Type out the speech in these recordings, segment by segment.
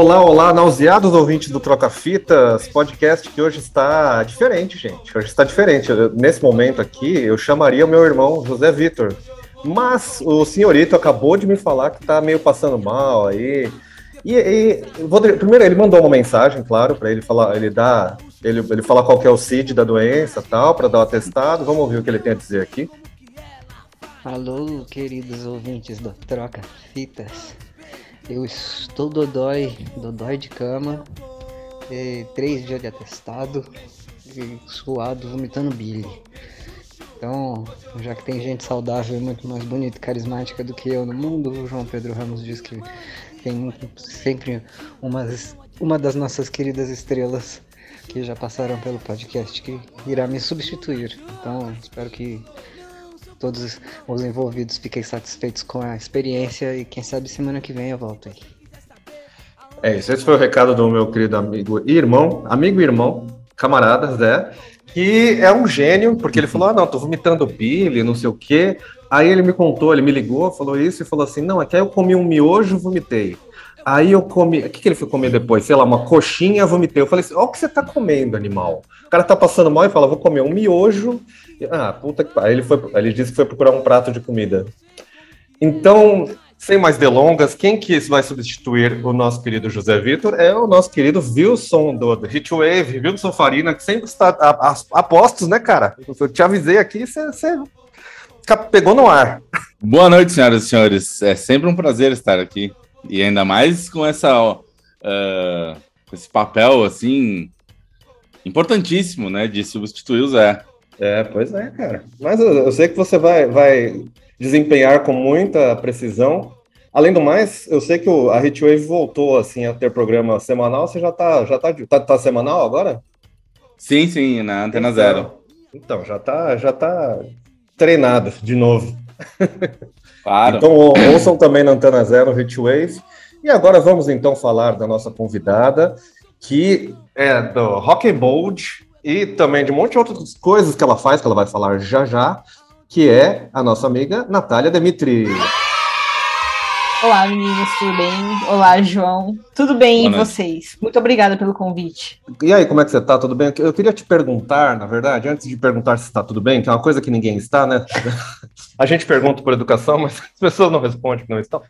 Olá, olá, nauseados ouvintes do Troca Fitas, podcast que hoje está diferente, gente. Hoje está diferente. Eu, nesse momento aqui, eu chamaria o meu irmão José Vitor. Mas o senhorito acabou de me falar que está meio passando mal aí. E, e vou, primeiro, ele mandou uma mensagem, claro, para ele falar, ele dá, ele, ele falar qual é o CID da doença tal, para dar o atestado. Vamos ouvir o que ele tem a dizer aqui. Alô, queridos ouvintes do Troca Fitas. Eu estou dodói, dodói de cama, três dias de atestado, e suado, vomitando bile. Então, já que tem gente saudável muito mais bonita e carismática do que eu no mundo, o João Pedro Ramos diz que tem sempre umas, uma das nossas queridas estrelas que já passaram pelo podcast que irá me substituir. Então, espero que todos os envolvidos fiquem satisfeitos com a experiência e quem sabe semana que vem eu volto aí. É isso, esse foi o recado do meu querido amigo e irmão, amigo e irmão, camarada Zé, que é um gênio, porque ele falou, ah, não, tô vomitando bile, não sei o quê. Aí ele me contou, ele me ligou, falou isso e falou assim, não, é que eu comi um miojo, vomitei. Aí eu comi. O que, que ele foi comer depois? Sei lá, uma coxinha, vomitei. Eu falei assim: olha o que você tá comendo, animal. O cara tá passando mal e fala: vou comer um miojo. Ah, puta que pariu. Ele, ele disse que foi procurar um prato de comida. Então, sem mais delongas, quem que vai substituir o nosso querido José Vitor é o nosso querido Wilson do Hitwave, Wilson Farina, que sempre está a, a, a postos, né, cara? Eu te avisei aqui, você pegou no ar. Boa noite, senhoras e senhores. É sempre um prazer estar aqui. E ainda mais com essa uh, esse papel assim importantíssimo, né, de substituir o Zé. É, pois é, cara. Mas eu, eu sei que você vai, vai desempenhar com muita precisão. Além do mais, eu sei que o, a Hitwave voltou assim a ter programa semanal. Você já tá, já tá, tá, tá semanal agora? Sim, sim, na Antena então, Zero. Então, já tá, já tá treinado de novo. Claro. Então ouçam também na Antena Zero Hitwave. E agora vamos então falar da nossa convidada, que é do Rock and Bold e também de um monte de outras coisas que ela faz, que ela vai falar já já, que é a nossa amiga Natália Demitri. Olá, meninas, tudo bem? Olá, João. Tudo bem e vocês? Muito obrigada pelo convite. E aí, como é que você tá? Tudo bem? Eu queria te perguntar, na verdade, antes de perguntar se está tudo bem, que é uma coisa que ninguém está, né? a gente pergunta por educação, mas as pessoas não respondem que não estão.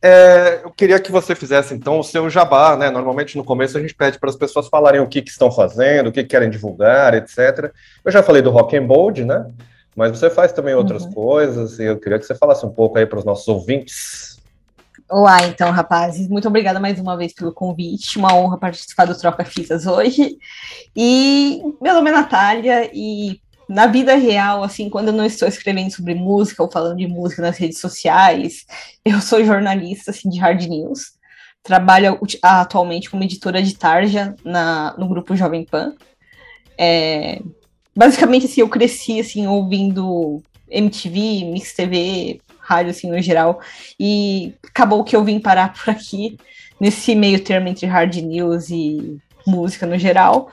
É, eu queria que você fizesse, então, o seu jabá, né? Normalmente, no começo, a gente pede para as pessoas falarem o que, que estão fazendo, o que, que querem divulgar, etc. Eu já falei do Rock and Bold, né? Mas você faz também outras uhum. coisas, e eu queria que você falasse um pouco aí para os nossos ouvintes. Olá, então, rapazes. Muito obrigada mais uma vez pelo convite. Uma honra participar do Troca Fitas hoje. E meu nome é Natália e na vida real, assim, quando eu não estou escrevendo sobre música ou falando de música nas redes sociais, eu sou jornalista assim, de hard news. Trabalho atualmente como editora de tarja na, no grupo Jovem Pan. É, basicamente, assim, eu cresci assim ouvindo MTV, Mix TV, rádio, assim, no geral. E acabou que eu vim parar por aqui, nesse meio termo entre hard news e música no geral.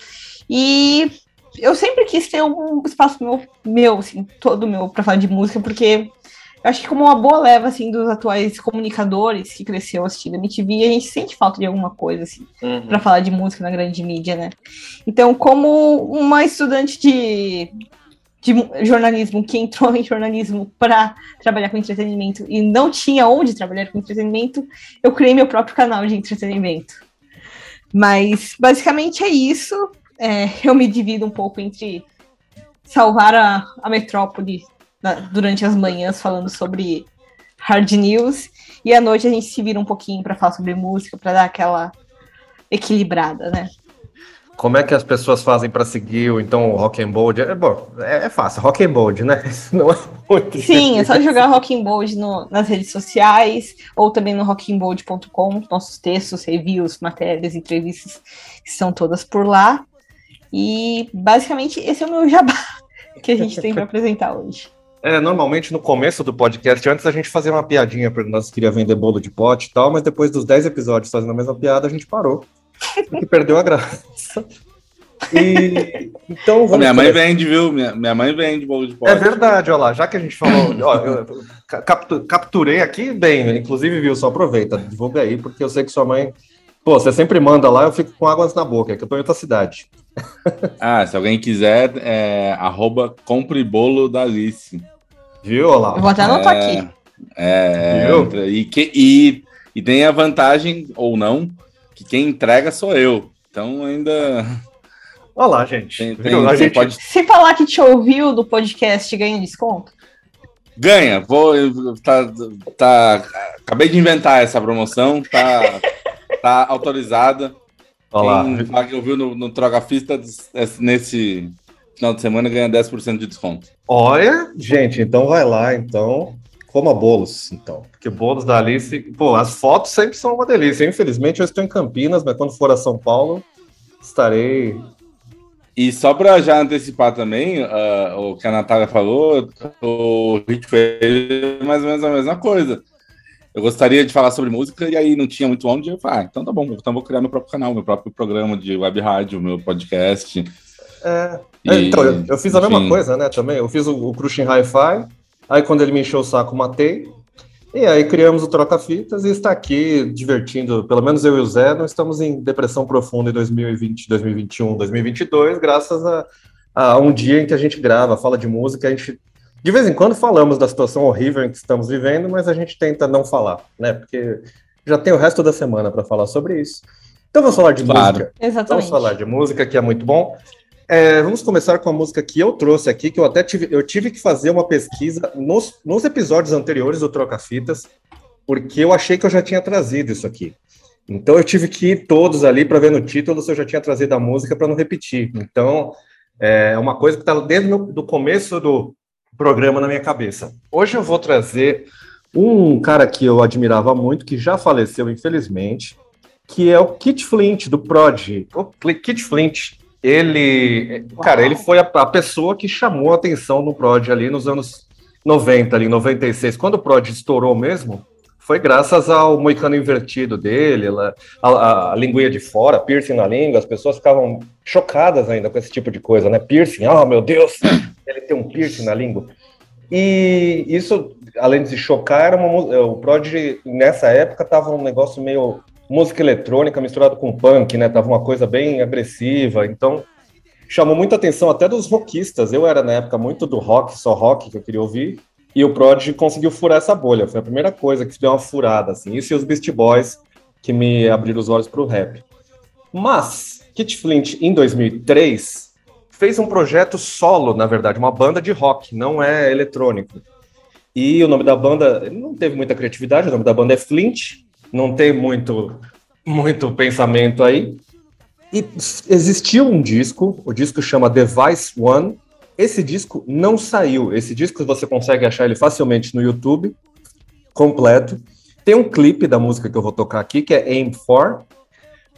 E eu sempre quis ter um espaço meu, meu assim, todo meu para falar de música, porque eu acho que como uma boa leva, assim, dos atuais comunicadores que cresceu assistindo a MTV, a gente sente falta de alguma coisa, assim, uhum. para falar de música na grande mídia, né? Então, como uma estudante de de jornalismo que entrou em jornalismo para trabalhar com entretenimento e não tinha onde trabalhar com entretenimento, eu criei meu próprio canal de entretenimento. Mas basicamente é isso. É, eu me divido um pouco entre salvar a, a metrópole na, durante as manhãs falando sobre hard news e à noite a gente se vira um pouquinho para falar sobre música, para dar aquela equilibrada, né? Como é que as pessoas fazem para seguir o, então, o Rock and Bold? É, bom, é, é fácil, Rock and Bold, né? Não é muito Sim, é só jogar Rock and Bold no, nas redes sociais ou também no rockandbold.com, nossos textos, reviews, matérias, entrevistas são todas por lá. E basicamente esse é o meu jabá que a gente tem para apresentar hoje. É, normalmente no começo do podcast, antes a gente fazia uma piadinha para nós queria vender bolo de pote e tal, mas depois dos 10 episódios fazendo a mesma piada, a gente parou que perdeu a graça. E, então minha mãe vende, viu? Minha, minha mãe vende bolo de pote. É verdade, olha lá. Já que a gente falou, ó, eu capturei aqui bem, inclusive, viu? Só aproveita, divulga aí, porque eu sei que sua mãe Pô, você sempre manda lá, eu fico com águas na boca, é que eu tô em outra cidade. ah, se alguém quiser, é arroba compre bolo da Alice. Viu? Lá. Eu vou até anotar é, aqui. É, é e, que, e, e tem a vantagem, ou não, que quem entrega sou eu. Então ainda. Olha lá, gente. Tem, tem, a gente... Pode... Se falar que te ouviu do podcast, ganha desconto? Ganha. Vou. Tá, tá, acabei de inventar essa promoção. Tá, tá autorizada. Olá. Quem falar que ouviu no, no Troca Fista nesse final de semana ganha 10% de desconto. Olha, gente, então vai lá, então. Coma bolos, então. Porque bolos da Alice, pô, as fotos sempre são uma delícia. Infelizmente eu estou em Campinas, mas quando for a São Paulo, estarei e só para já antecipar também uh, o que a Natália falou, o Hit fez mais ou menos a mesma coisa. Eu gostaria de falar sobre música e aí não tinha muito onde. Eu falei, ah, então tá bom, então vou criar meu próprio canal, meu próprio programa de web rádio, meu podcast. É, e, é então, eu, eu fiz a enfim. mesma coisa, né, também. Eu fiz o, o Crushing Hi-Fi, aí quando ele me encheu o saco, matei. E aí criamos o Troca-Fitas e está aqui divertindo, pelo menos eu e o Zé, não estamos em depressão profunda em 2020, 2021, 2022, graças a, a um dia em que a gente grava, fala de música, a gente de vez em quando falamos da situação horrível em que estamos vivendo, mas a gente tenta não falar, né? Porque já tem o resto da semana para falar sobre isso. Então vamos falar de claro. música. Exatamente. Vamos falar de música, que é muito bom. É, vamos começar com a música que eu trouxe aqui, que eu até tive, eu tive que fazer uma pesquisa nos, nos episódios anteriores do Troca Fitas, porque eu achei que eu já tinha trazido isso aqui. Então eu tive que ir todos ali para ver no título se eu já tinha trazido a música para não repetir. Então é uma coisa que está desde o começo do programa na minha cabeça. Hoje eu vou trazer um cara que eu admirava muito, que já faleceu infelizmente, que é o Kit Flint do Prodigy. O Kit Flint ele, cara, ele foi a, a, pessoa que chamou a atenção no Prod ali nos anos 90, ali, 96. Quando o Prod estourou mesmo, foi graças ao moicano invertido dele, a, a, a linguinha de fora, piercing na língua, as pessoas ficavam chocadas ainda com esse tipo de coisa, né? Piercing, oh meu Deus, ele tem um piercing na língua. E isso, além de se chocar, uma, o Prod nessa época tava um negócio meio música eletrônica misturado com punk, né? Tava uma coisa bem agressiva, então chamou muita atenção até dos rockistas. Eu era na época muito do rock, só rock que eu queria ouvir, e o Prodigy conseguiu furar essa bolha. Foi a primeira coisa que deu uma furada, assim. Isso e os Beast Boys que me abriram os olhos para o rap. Mas Kit Flint, em 2003, fez um projeto solo, na verdade, uma banda de rock, não é eletrônico. E o nome da banda não teve muita criatividade, o nome da banda é Flint, não tem muito, muito pensamento aí. E existiu um disco, o disco chama Device One. Esse disco não saiu. Esse disco você consegue achar ele facilmente no YouTube, completo. Tem um clipe da música que eu vou tocar aqui, que é Aim For,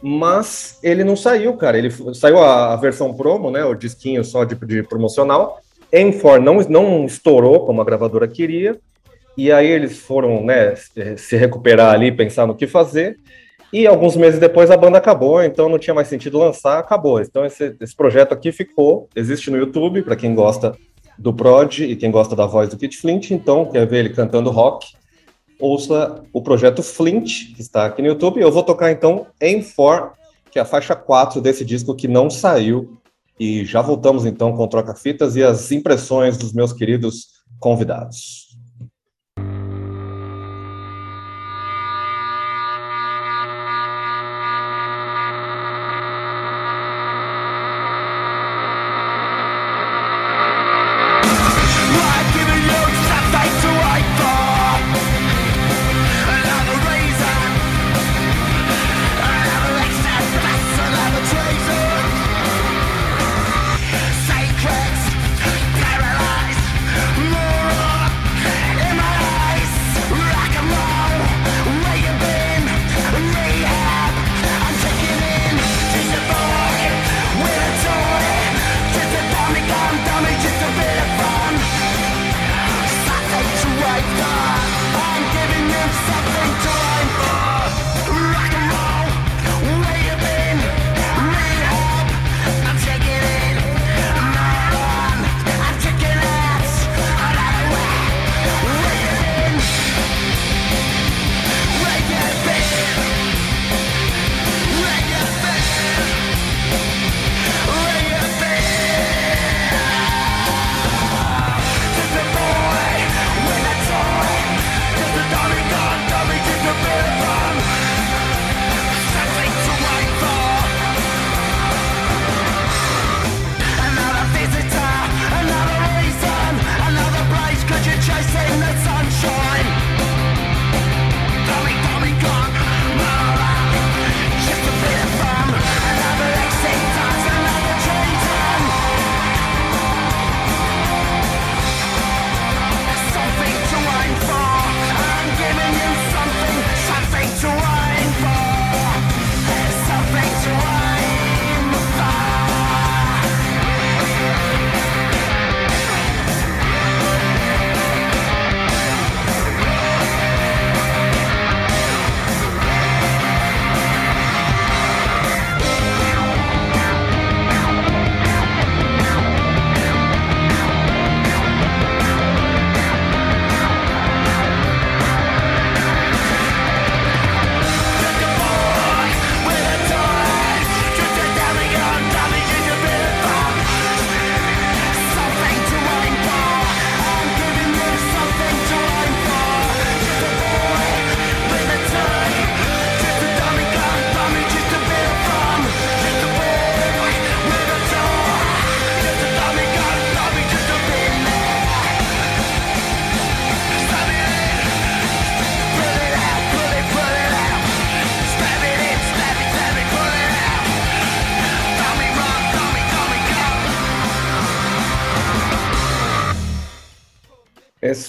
mas ele não saiu, cara. Ele saiu a, a versão promo, né? O disquinho só de, de promocional. Aim For não, não estourou como a gravadora queria. E aí eles foram né, se recuperar ali, pensar no que fazer. E alguns meses depois a banda acabou, então não tinha mais sentido lançar, acabou. Então esse, esse projeto aqui ficou, existe no YouTube, para quem gosta do Prod e quem gosta da voz do Kit Flint, então quer ver ele cantando rock, ouça o projeto Flint, que está aqui no YouTube. Eu vou tocar então em For, que é a faixa 4 desse disco que não saiu. E já voltamos então com troca-fitas e as impressões dos meus queridos convidados.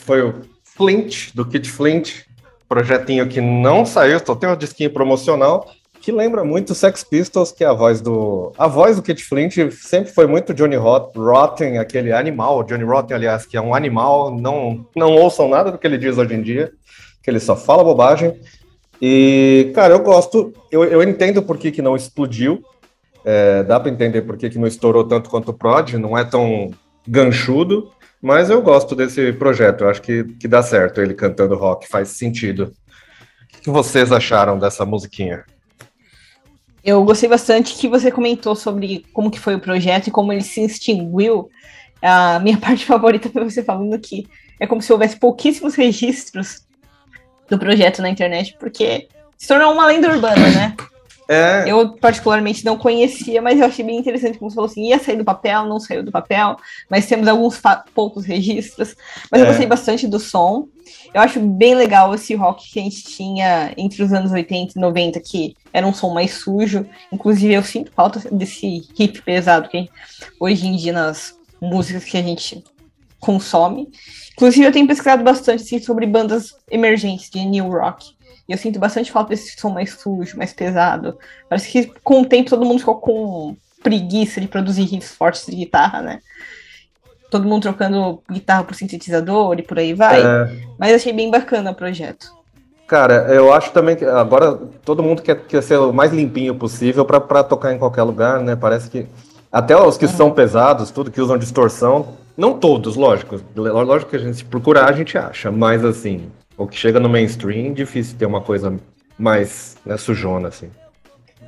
Foi o Flint, do Kid Flint, projetinho que não saiu, só tem um disquinho promocional, que lembra muito Sex Pistols, que é a voz do. A voz do Kid Flint sempre foi muito Johnny Rot, Rotten, aquele animal, Johnny Rotten, aliás, que é um animal, não, não ouçam nada do que ele diz hoje em dia, que ele só fala bobagem. E, cara, eu gosto, eu, eu entendo por que, que não explodiu, é, dá para entender por que, que não estourou tanto quanto o Prod, não é tão ganchudo, mas eu gosto desse projeto, eu acho que, que dá certo ele cantando rock, faz sentido. O que vocês acharam dessa musiquinha? Eu gostei bastante que você comentou sobre como que foi o projeto e como ele se extinguiu. A minha parte favorita foi você falando que é como se houvesse pouquíssimos registros do projeto na internet, porque se tornou uma lenda urbana, né? É. Eu, particularmente, não conhecia, mas eu achei bem interessante, como você falou assim, ia sair do papel, não saiu do papel, mas temos alguns poucos registros. Mas é. eu gostei bastante do som. Eu acho bem legal esse rock que a gente tinha entre os anos 80 e 90, que era um som mais sujo. Inclusive, eu sinto falta desse hip pesado que hoje em dia nas músicas que a gente consome. Inclusive, eu tenho pesquisado bastante assim, sobre bandas emergentes de new rock. E eu sinto bastante falta desse som mais sujo, mais pesado. Parece que com o tempo todo mundo ficou com preguiça de produzir riffs fortes de guitarra, né? Todo mundo trocando guitarra por sintetizador e por aí vai. É... Mas achei bem bacana o projeto. Cara, eu acho também que agora todo mundo quer, quer ser o mais limpinho possível para tocar em qualquer lugar, né? Parece que até os que são pesados, tudo que usam distorção, não todos, lógico. Lógico que a gente se procurar, a gente acha, mas assim, o que chega no mainstream, difícil ter uma coisa mais né, sujona, assim.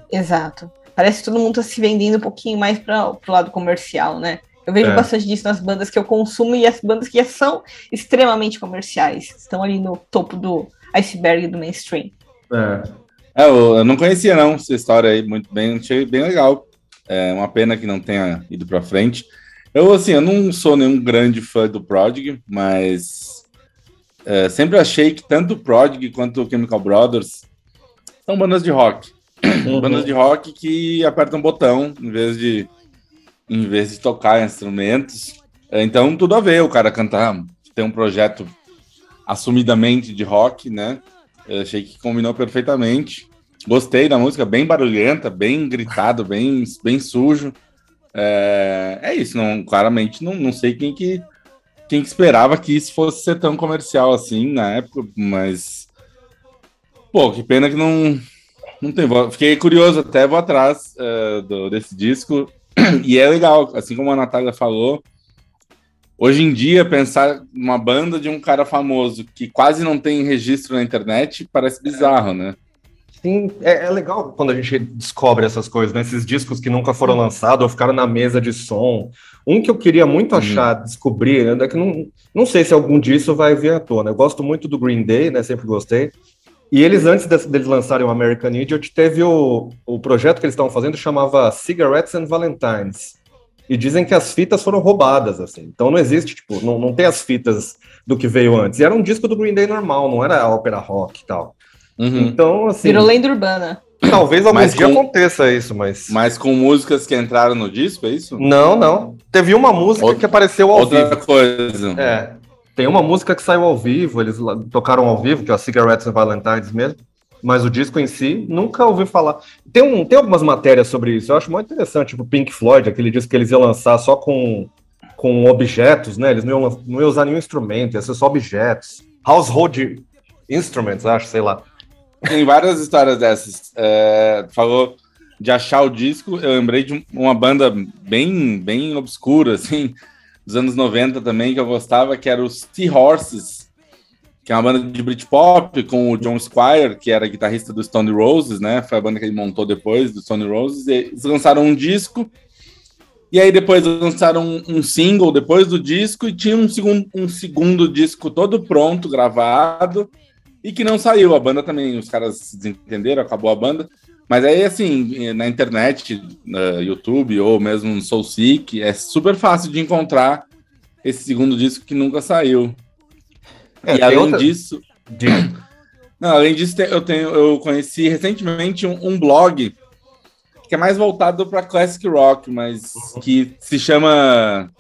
Exato. Parece que todo mundo tá se vendendo um pouquinho mais para o lado comercial, né? Eu vejo é. bastante disso nas bandas que eu consumo e as bandas que já são extremamente comerciais. Estão ali no topo do iceberg do mainstream. É. é eu, eu, não conhecia, não, essa história aí, muito bem, achei bem legal. É uma pena que não tenha ido para frente. Eu, assim, eu não sou nenhum grande fã do Prodigy, mas é, sempre achei que tanto o Prodigy quanto o Chemical Brothers são bandas de rock. Uhum. bandas de rock que apertam um botão em vez de em vez de tocar instrumentos. É, então, tudo a ver o cara cantar, ter um projeto assumidamente de rock, né? Eu achei que combinou perfeitamente. Gostei da música, bem barulhenta, bem gritado, bem, bem sujo. É, é isso, não, claramente não, não sei quem que quem esperava que isso fosse ser tão comercial assim na época, mas. Pô, que pena que não. Não tem. Fiquei curioso, até vou atrás uh, do, desse disco. E é legal, assim como a Natália falou. Hoje em dia, pensar uma banda de um cara famoso que quase não tem registro na internet parece bizarro, né? Sim, é, é, legal quando a gente descobre essas coisas, né? Esses discos que nunca foram lançados ou ficaram na mesa de som. Um que eu queria muito uhum. achar, descobrir, é que não, não sei se algum disso vai vir à tona. Eu gosto muito do Green Day, né? Sempre gostei. E eles, antes de, deles lançarem o American Idiot, teve o, o projeto que eles estavam fazendo, chamava Cigarettes and Valentines. E dizem que as fitas foram roubadas, assim. Então não existe, tipo, não, não tem as fitas do que veio antes. E era um disco do Green Day normal, não era ópera rock e tal. Uhum. Então, assim. Virou lenda urbana. Talvez algum dia com... aconteça isso, mas. Mas com músicas que entraram no disco, é isso? Não, não. Teve uma música Outra... que apareceu ao Outra vivo. coisa. É. Tem uma música que saiu ao vivo, eles tocaram ao vivo, que é a Cigarettes and Valentines mesmo. Mas o disco em si, nunca ouvi falar. Tem, um, tem algumas matérias sobre isso, eu acho muito interessante. Tipo, Pink Floyd, aquele disco que eles iam lançar só com, com objetos, né? Eles não iam, não iam usar nenhum instrumento, ia ser só objetos. Household Instruments, acho, sei lá. Tem várias histórias dessas. É, falou de achar o disco, eu lembrei de uma banda bem, bem obscura, assim, dos anos 90 também, que eu gostava, que era os Seahorses, que é uma banda de Britpop, com o John Squire, que era guitarrista do Stone Roses, né? Foi a banda que ele montou depois do Stone Roses. E eles lançaram um disco, e aí depois lançaram um, um single depois do disco, e tinha um segundo, um segundo disco todo pronto, gravado, e que não saiu. A banda também, os caras se desentenderam, acabou a banda. Mas aí, assim, na internet, no YouTube ou mesmo no SoulSeek, é super fácil de encontrar esse segundo disco que nunca saiu. É, e além outra... disso. Não, além disso, eu, tenho, eu conheci recentemente um, um blog que é mais voltado para classic rock, mas uhum. que se chama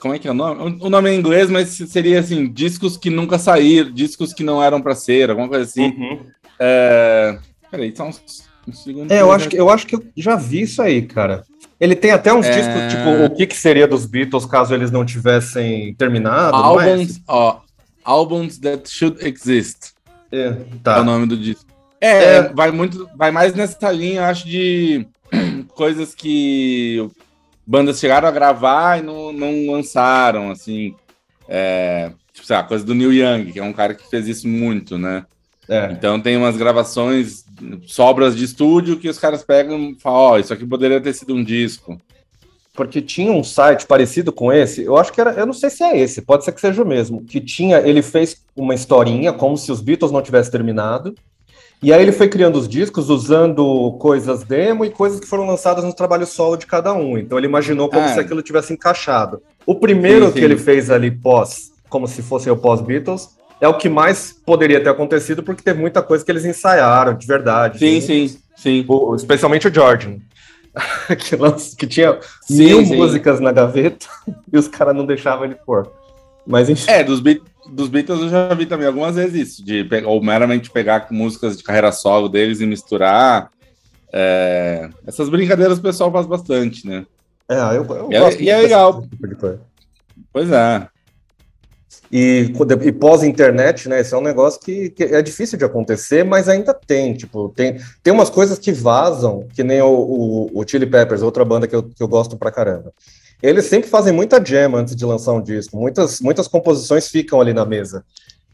Como é que é o nome? O nome é em inglês, mas seria assim: discos que nunca saíram, discos que não eram para ser, alguma coisa assim. Uhum. É... Peraí, só uns, uns segundos. É, eu acho, que, eu acho que eu já vi isso aí, cara. Ele tem até uns é... discos, tipo, o que, que seria dos Beatles caso eles não tivessem terminado. Albums, é? ó, Albums That Should Exist. É, tá. É o nome do disco. É, é, vai muito, vai mais nessa linha, acho, de coisas que bandas chegaram a gravar e não, não lançaram, assim. É, tipo, sei lá, coisa do Neil Young, que é um cara que fez isso muito, né? É. Então tem umas gravações, sobras de estúdio que os caras pegam e falam, ó, oh, isso aqui poderia ter sido um disco. Porque tinha um site parecido com esse, eu acho que era, eu não sei se é esse, pode ser que seja o mesmo, que tinha, ele fez uma historinha como se os Beatles não tivessem terminado, e aí ele foi criando os discos usando coisas demo e coisas que foram lançadas no trabalho solo de cada um. Então ele imaginou como ah. se aquilo tivesse encaixado. O primeiro sim, sim. que ele fez ali pós, como se fosse o pós-Beatles, é o que mais poderia ter acontecido, porque teve muita coisa que eles ensaiaram de verdade. Sim, sim, sim. sim. O, especialmente o Jordan. que, que, tinha mil músicas na gaveta e os caras não deixavam ele pôr. Mas enfim. É, dos, dos Beatles eu já vi também algumas vezes isso, de ou meramente pegar músicas de carreira solo deles e misturar. É, essas brincadeiras o pessoal faz bastante, né? É, eu, eu e, é, e é legal. Tipo pois é. E, e pós-internet, né? Esse é um negócio que, que, é difícil de acontecer, mas ainda tem. Tipo, tem, tem umas coisas que vazam, que nem o, o, o Chili Peppers, outra banda que eu, que eu gosto pra caramba. Eles sempre fazem muita jam antes de lançar um disco. Muitas, muitas composições ficam ali na mesa.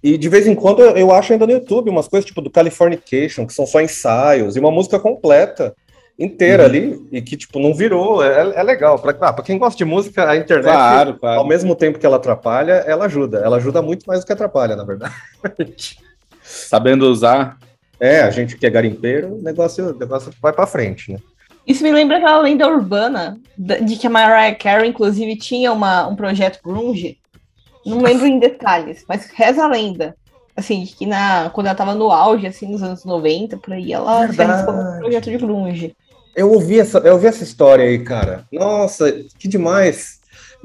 E de vez em quando eu, eu acho ainda no YouTube umas coisas tipo do Californication, que são só ensaios, e uma música completa inteira uhum. ali e que, tipo, não virou. É, é legal. Para ah, quem gosta de música, a internet, claro, claro. ao mesmo tempo que ela atrapalha, ela ajuda. Ela ajuda muito mais do que atrapalha, na verdade. Sabendo usar. É, a gente que é garimpeiro, o negócio, o negócio vai para frente, né? Isso me lembra aquela lenda urbana de que a Mariah Carey, inclusive, tinha uma, um projeto grunge. Não lembro em detalhes, mas reza a lenda. Assim, que na, quando ela tava no auge, assim, nos anos 90, por aí, ela fez um projeto de grunge. Eu ouvi essa, eu ouvi essa história aí, cara. Nossa, que demais.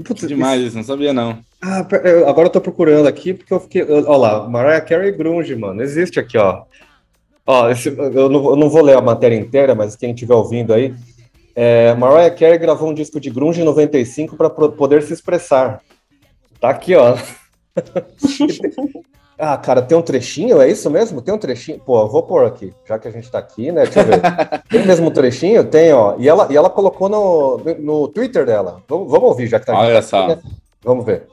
Putz, que demais, isso, não sabia não. Ah, eu, agora eu tô procurando aqui porque eu fiquei. Olha lá, Mariah Carey Grunge, mano. Existe aqui, ó. Ó, esse, eu, não, eu não vou ler a matéria inteira, mas quem estiver ouvindo aí. É, Mariah Carey gravou um disco de Grunge em 95 para poder se expressar. Tá aqui, ó. Ah, cara, tem um trechinho, é isso mesmo? Tem um trechinho? Pô, eu vou pôr aqui, já que a gente tá aqui, né? Deixa eu ver. tem mesmo um trechinho? Tem, ó. E ela, e ela colocou no, no Twitter dela. Vamos, vamos ouvir, já que tá Olha aqui. só. Né? Vamos ver.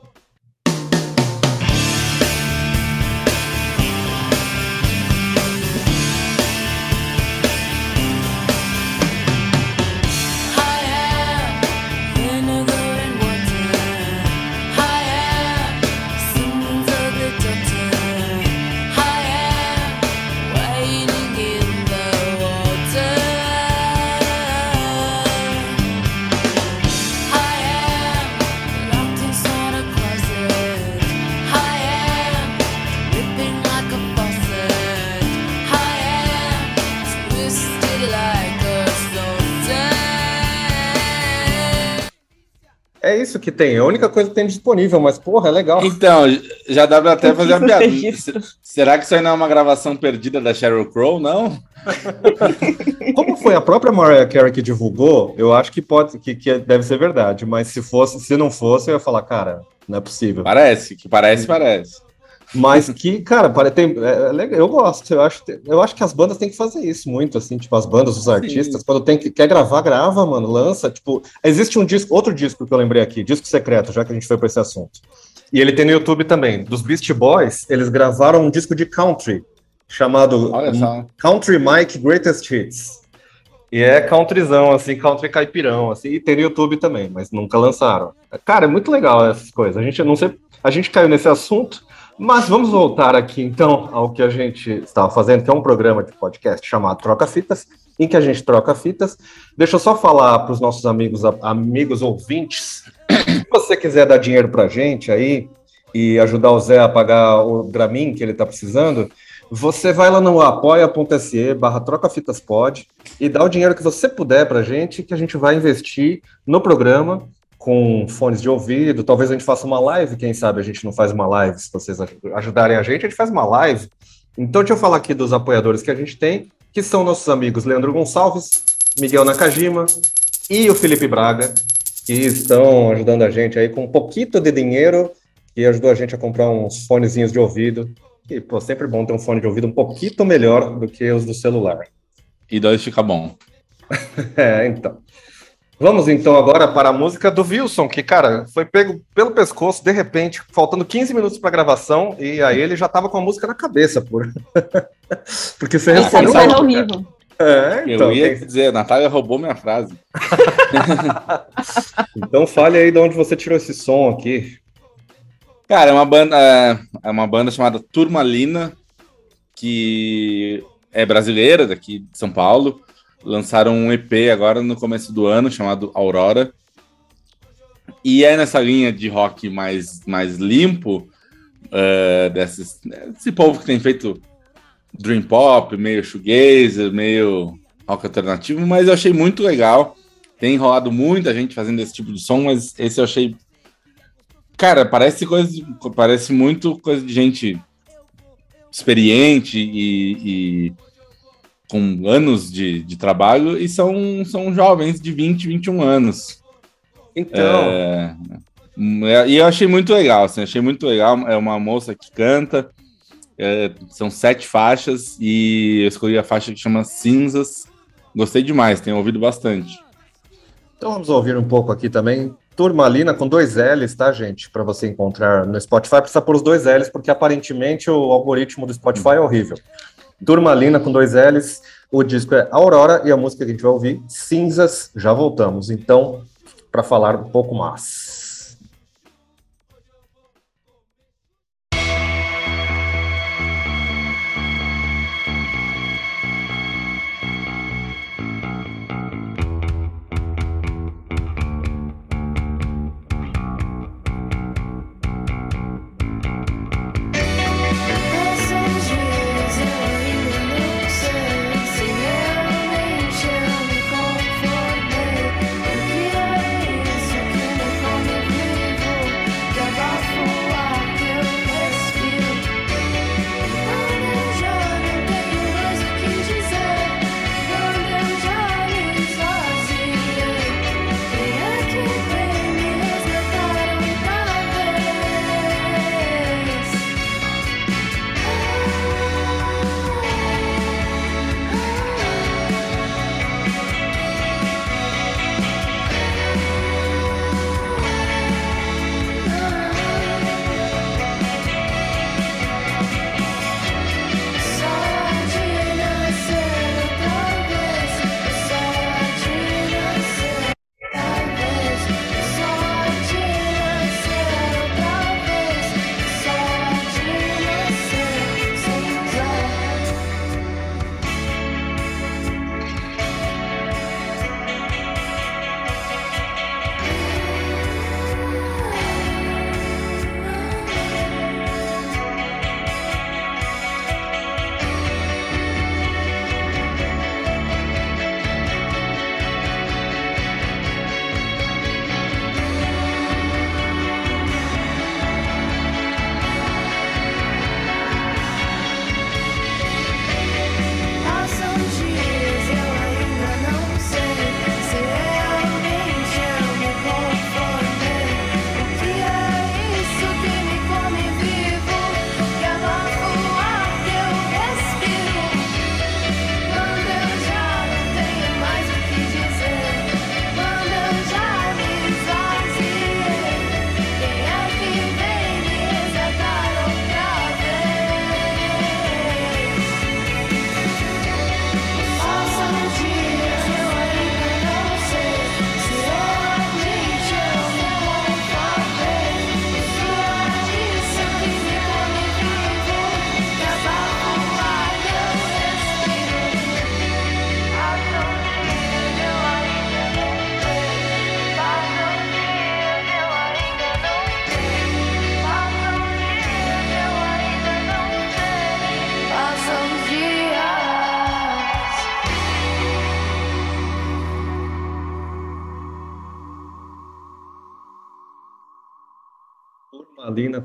Isso que tem, é a única coisa que tem disponível, mas porra, é legal. Então, já dá pra até fazer uma piada. Será que isso aí não é uma gravação perdida da Sheryl Crow, não? Como foi a própria Mariah Carey que divulgou, eu acho que pode, que, que deve ser verdade, mas se fosse, se não fosse, eu ia falar, cara, não é possível. Parece, que parece, parece. Mas que, cara, tem, é, é legal, eu gosto. Eu acho, eu acho que as bandas têm que fazer isso muito, assim, tipo, as bandas, os artistas, Sim. quando tem que quer gravar, grava, mano, lança. Tipo, existe um disco, outro disco que eu lembrei aqui, disco secreto, já que a gente foi para esse assunto. E ele tem no YouTube também. Dos Beast Boys, eles gravaram um disco de country chamado Country Mike Greatest Hits. E é countryzão, assim, country caipirão, assim, e tem no YouTube também, mas nunca lançaram. Cara, é muito legal essas coisas. A gente não sei, a gente caiu nesse assunto, mas vamos voltar aqui então ao que a gente estava fazendo, que é um programa de podcast chamado Troca Fitas, em que a gente troca fitas. Deixa eu só falar para os nossos amigos, amigos ouvintes, se você quiser dar dinheiro para a gente aí e ajudar o Zé a pagar o Dramin que ele está precisando, você vai lá no apoia.se barra trocafitas e dá o dinheiro que você puder para a gente, que a gente vai investir no programa com fones de ouvido. Talvez a gente faça uma live, quem sabe a gente não faz uma live. Se vocês ajudarem a gente, a gente faz uma live. Então, deixa eu falar aqui dos apoiadores que a gente tem, que são nossos amigos Leandro Gonçalves, Miguel Nakajima e o Felipe Braga, que estão ajudando a gente aí com um pouquinho de dinheiro, que ajudou a gente a comprar uns fonezinhos de ouvido. E, pô, sempre bom ter um fone de ouvido um pouquinho melhor do que os do celular. E dois fica bom. é, então. Vamos então agora para a música do Wilson, que, cara, foi pego pelo pescoço, de repente, faltando 15 minutos para gravação, e aí ele já tava com a música na cabeça, por... porque você respondeu. Isso é horrível. É, então, Eu ia tem... dizer, a Natália roubou minha frase. então fale aí de onde você tirou esse som aqui. Cara, é uma banda, é uma banda chamada Turmalina, que é brasileira, daqui de São Paulo lançaram um EP agora no começo do ano chamado Aurora. E é nessa linha de rock mais, mais limpo, uh, desses, desse povo que tem feito dream pop, meio shoegazer, meio rock alternativo, mas eu achei muito legal. Tem enrolado muita gente fazendo esse tipo de som, mas esse eu achei. Cara, parece coisa. Parece muito coisa de gente experiente e, e com anos de, de trabalho e são, são jovens de 20, 21 anos. Então. É, é, e eu achei muito legal, assim, achei muito legal. É uma moça que canta, é, são sete faixas e eu escolhi a faixa que chama Cinzas. Gostei demais, tenho ouvido bastante. Então vamos ouvir um pouco aqui também. Turmalina com dois L's, tá, gente? Para você encontrar no Spotify, precisa pôr os dois L's, porque aparentemente o algoritmo do Spotify é horrível. Turmalina com dois L's. O disco é Aurora e a música que a gente vai ouvir, Cinzas. Já voltamos, então, para falar um pouco mais.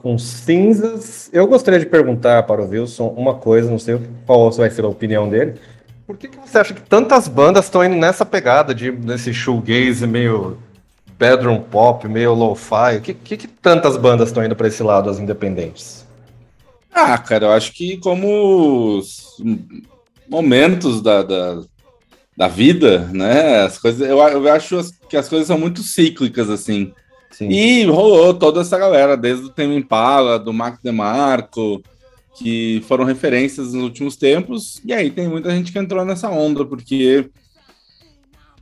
Com cinzas. Eu gostaria de perguntar para o Wilson uma coisa, não sei qual vai ser a opinião dele. Por que, que você acha que tantas bandas estão indo nessa pegada de desse shoegaze meio bedroom pop, meio lo-fi? Que, que, que tantas bandas estão indo para esse lado, as independentes? Ah, cara, eu acho que como momentos da, da, da, vida, né? As coisas, eu, eu acho que as coisas são muito cíclicas, assim. Sim. E rolou toda essa galera, desde o Tame Impala, do Mark DeMarco, que foram referências nos últimos tempos, e aí tem muita gente que entrou nessa onda, porque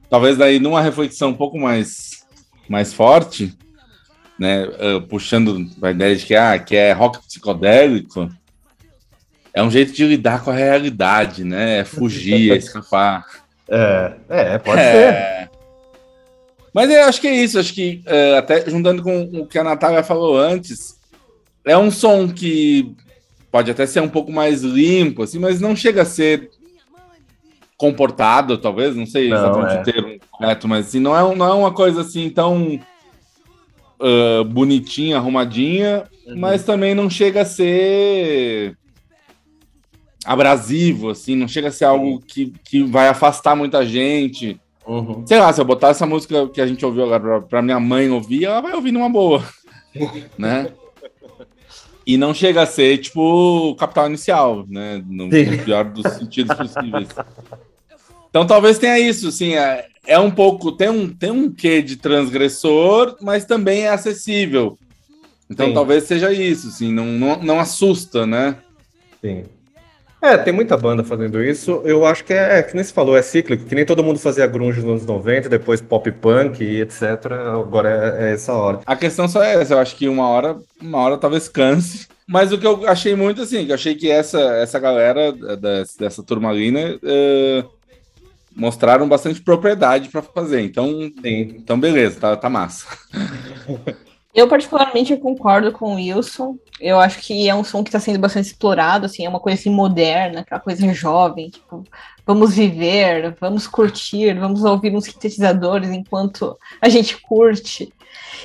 talvez daí numa reflexão um pouco mais, mais forte, né, uh, puxando a ideia de que, ah, que é rock psicodélico, é um jeito de lidar com a realidade, né, é fugir, é escapar. É, é pode é... ser. Mas eu acho que é isso, acho que uh, até juntando com o que a Natália falou antes, é um som que pode até ser um pouco mais limpo, assim, mas não chega a ser comportado, talvez, não sei não, exatamente é. o termo correto, mas assim, não é, não é uma coisa assim tão uh, bonitinha, arrumadinha, uhum. mas também não chega a ser abrasivo, assim, não chega a ser algo que, que vai afastar muita gente. Uhum. Sei lá, se eu botar essa música que a gente ouviu agora pra, pra minha mãe ouvir, ela vai ouvir numa boa, né? E não chega a ser, tipo, capital inicial, né? No, no pior dos sentidos possíveis. Então talvez tenha isso, assim, é, é, um pouco, tem um, tem um quê de transgressor, mas também é acessível. Então Sim. talvez seja isso, assim, não, não, não assusta, né? Sim. É, tem muita banda fazendo isso. Eu acho que é, é, que nem se falou, é cíclico, que nem todo mundo fazia grunge nos anos 90, depois pop punk e etc. Agora é, é, essa hora. A questão só é essa, eu acho que uma hora, uma hora talvez canse. Mas o que eu achei muito assim, que eu achei que essa, essa galera dessa, dessa turmalina uh, mostraram bastante propriedade para fazer. Então, Sim. então beleza, tá, tá massa. Eu, particularmente, concordo com o Wilson. Eu acho que é um som que está sendo bastante explorado, assim, é uma coisa assim, moderna, aquela coisa jovem, tipo, vamos viver, vamos curtir, vamos ouvir uns sintetizadores enquanto a gente curte.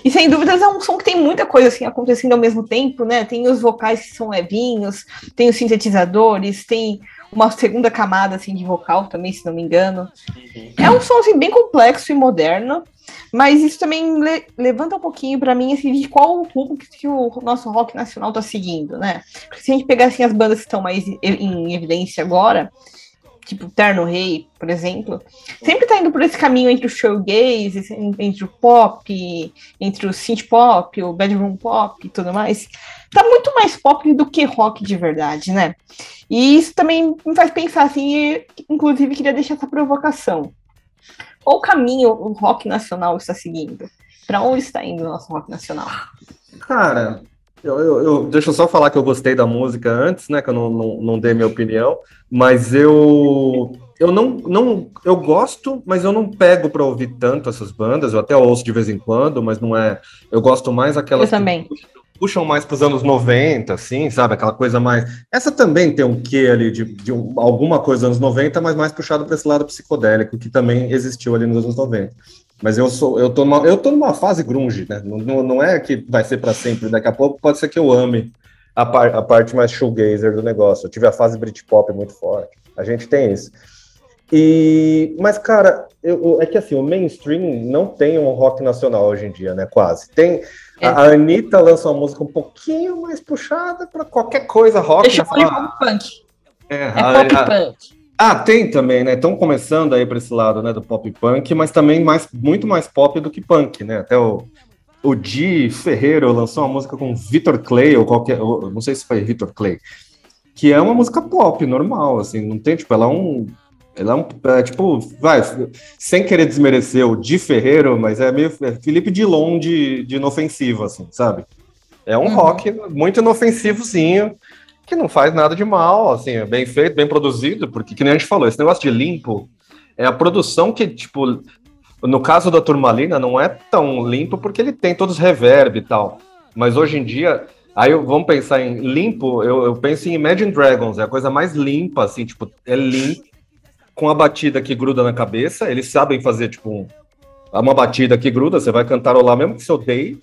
E sem dúvidas é um som que tem muita coisa assim acontecendo ao mesmo tempo, né? Tem os vocais que são levinhos, tem os sintetizadores, tem uma segunda camada assim de vocal também, se não me engano. Uhum. É um som assim, bem complexo e moderno. Mas isso também le levanta um pouquinho para mim assim, de qual o rumo que o nosso rock nacional está seguindo, né? Porque se a gente pegar assim, as bandas que estão mais em evidência agora, tipo Terno Rei, por exemplo, sempre tá indo por esse caminho entre o showgaze, entre o pop, entre o synth pop, o bedroom pop e tudo mais. Tá muito mais pop do que rock de verdade, né? E isso também me faz pensar assim, e, inclusive queria deixar essa provocação. Qual caminho o rock nacional está seguindo? Para onde está indo o nosso rock nacional? Cara, eu, eu, eu, deixa eu só falar que eu gostei da música antes, né? Que eu não, não, não dei minha opinião, mas eu eu não, não eu gosto, mas eu não pego para ouvir tanto essas bandas. Eu até ouço de vez em quando, mas não é. Eu gosto mais aquelas. Eu também. Que puxam mais para os anos 90, assim, sabe? Aquela coisa mais. Essa também tem um quê ali de, de um, alguma coisa dos anos 90, mas mais puxado para esse lado psicodélico, que também existiu ali nos anos 90. Mas eu sou, eu tô numa, eu tô numa fase grunge, né? Não, não é que vai ser para sempre. Daqui a pouco pode ser que eu ame a, par, a parte mais shoegazer do negócio. Eu tive a fase Britpop muito forte. A gente tem isso. E, mas, cara, eu, é que assim, o mainstream não tem um rock nacional hoje em dia, né? Quase. Tem, é. A Anitta lança uma música um pouquinho mais puxada para qualquer coisa rock. Deixa eu falar punk. É, é a, pop a, punk. Ah, tem também, né? Estão começando aí para esse lado, né, do pop punk, mas também mais, muito mais pop do que punk, né? Até o, o Di Ferreiro lançou uma música com Victor Clay, ou qualquer, ou, não sei se foi Victor Clay, que é uma música pop, normal, assim, não tem, tipo, ela é um ela é, um, é, tipo, vai, sem querer desmerecer o Di Ferreiro, mas é meio é Felipe Dilon de, de inofensivo, assim, sabe? É um uhum. rock muito inofensivozinho, que não faz nada de mal, assim, é bem feito, bem produzido, porque, que nem a gente falou, esse negócio de limpo é a produção que, tipo, no caso da Turmalina, não é tão limpo porque ele tem todos os reverb e tal. Mas hoje em dia, aí vamos pensar em limpo, eu, eu penso em Imagine Dragons, é a coisa mais limpa, assim, tipo, é limpo com a batida que gruda na cabeça. Eles sabem fazer, tipo, um, uma batida que gruda, você vai cantarolar mesmo que você odeie.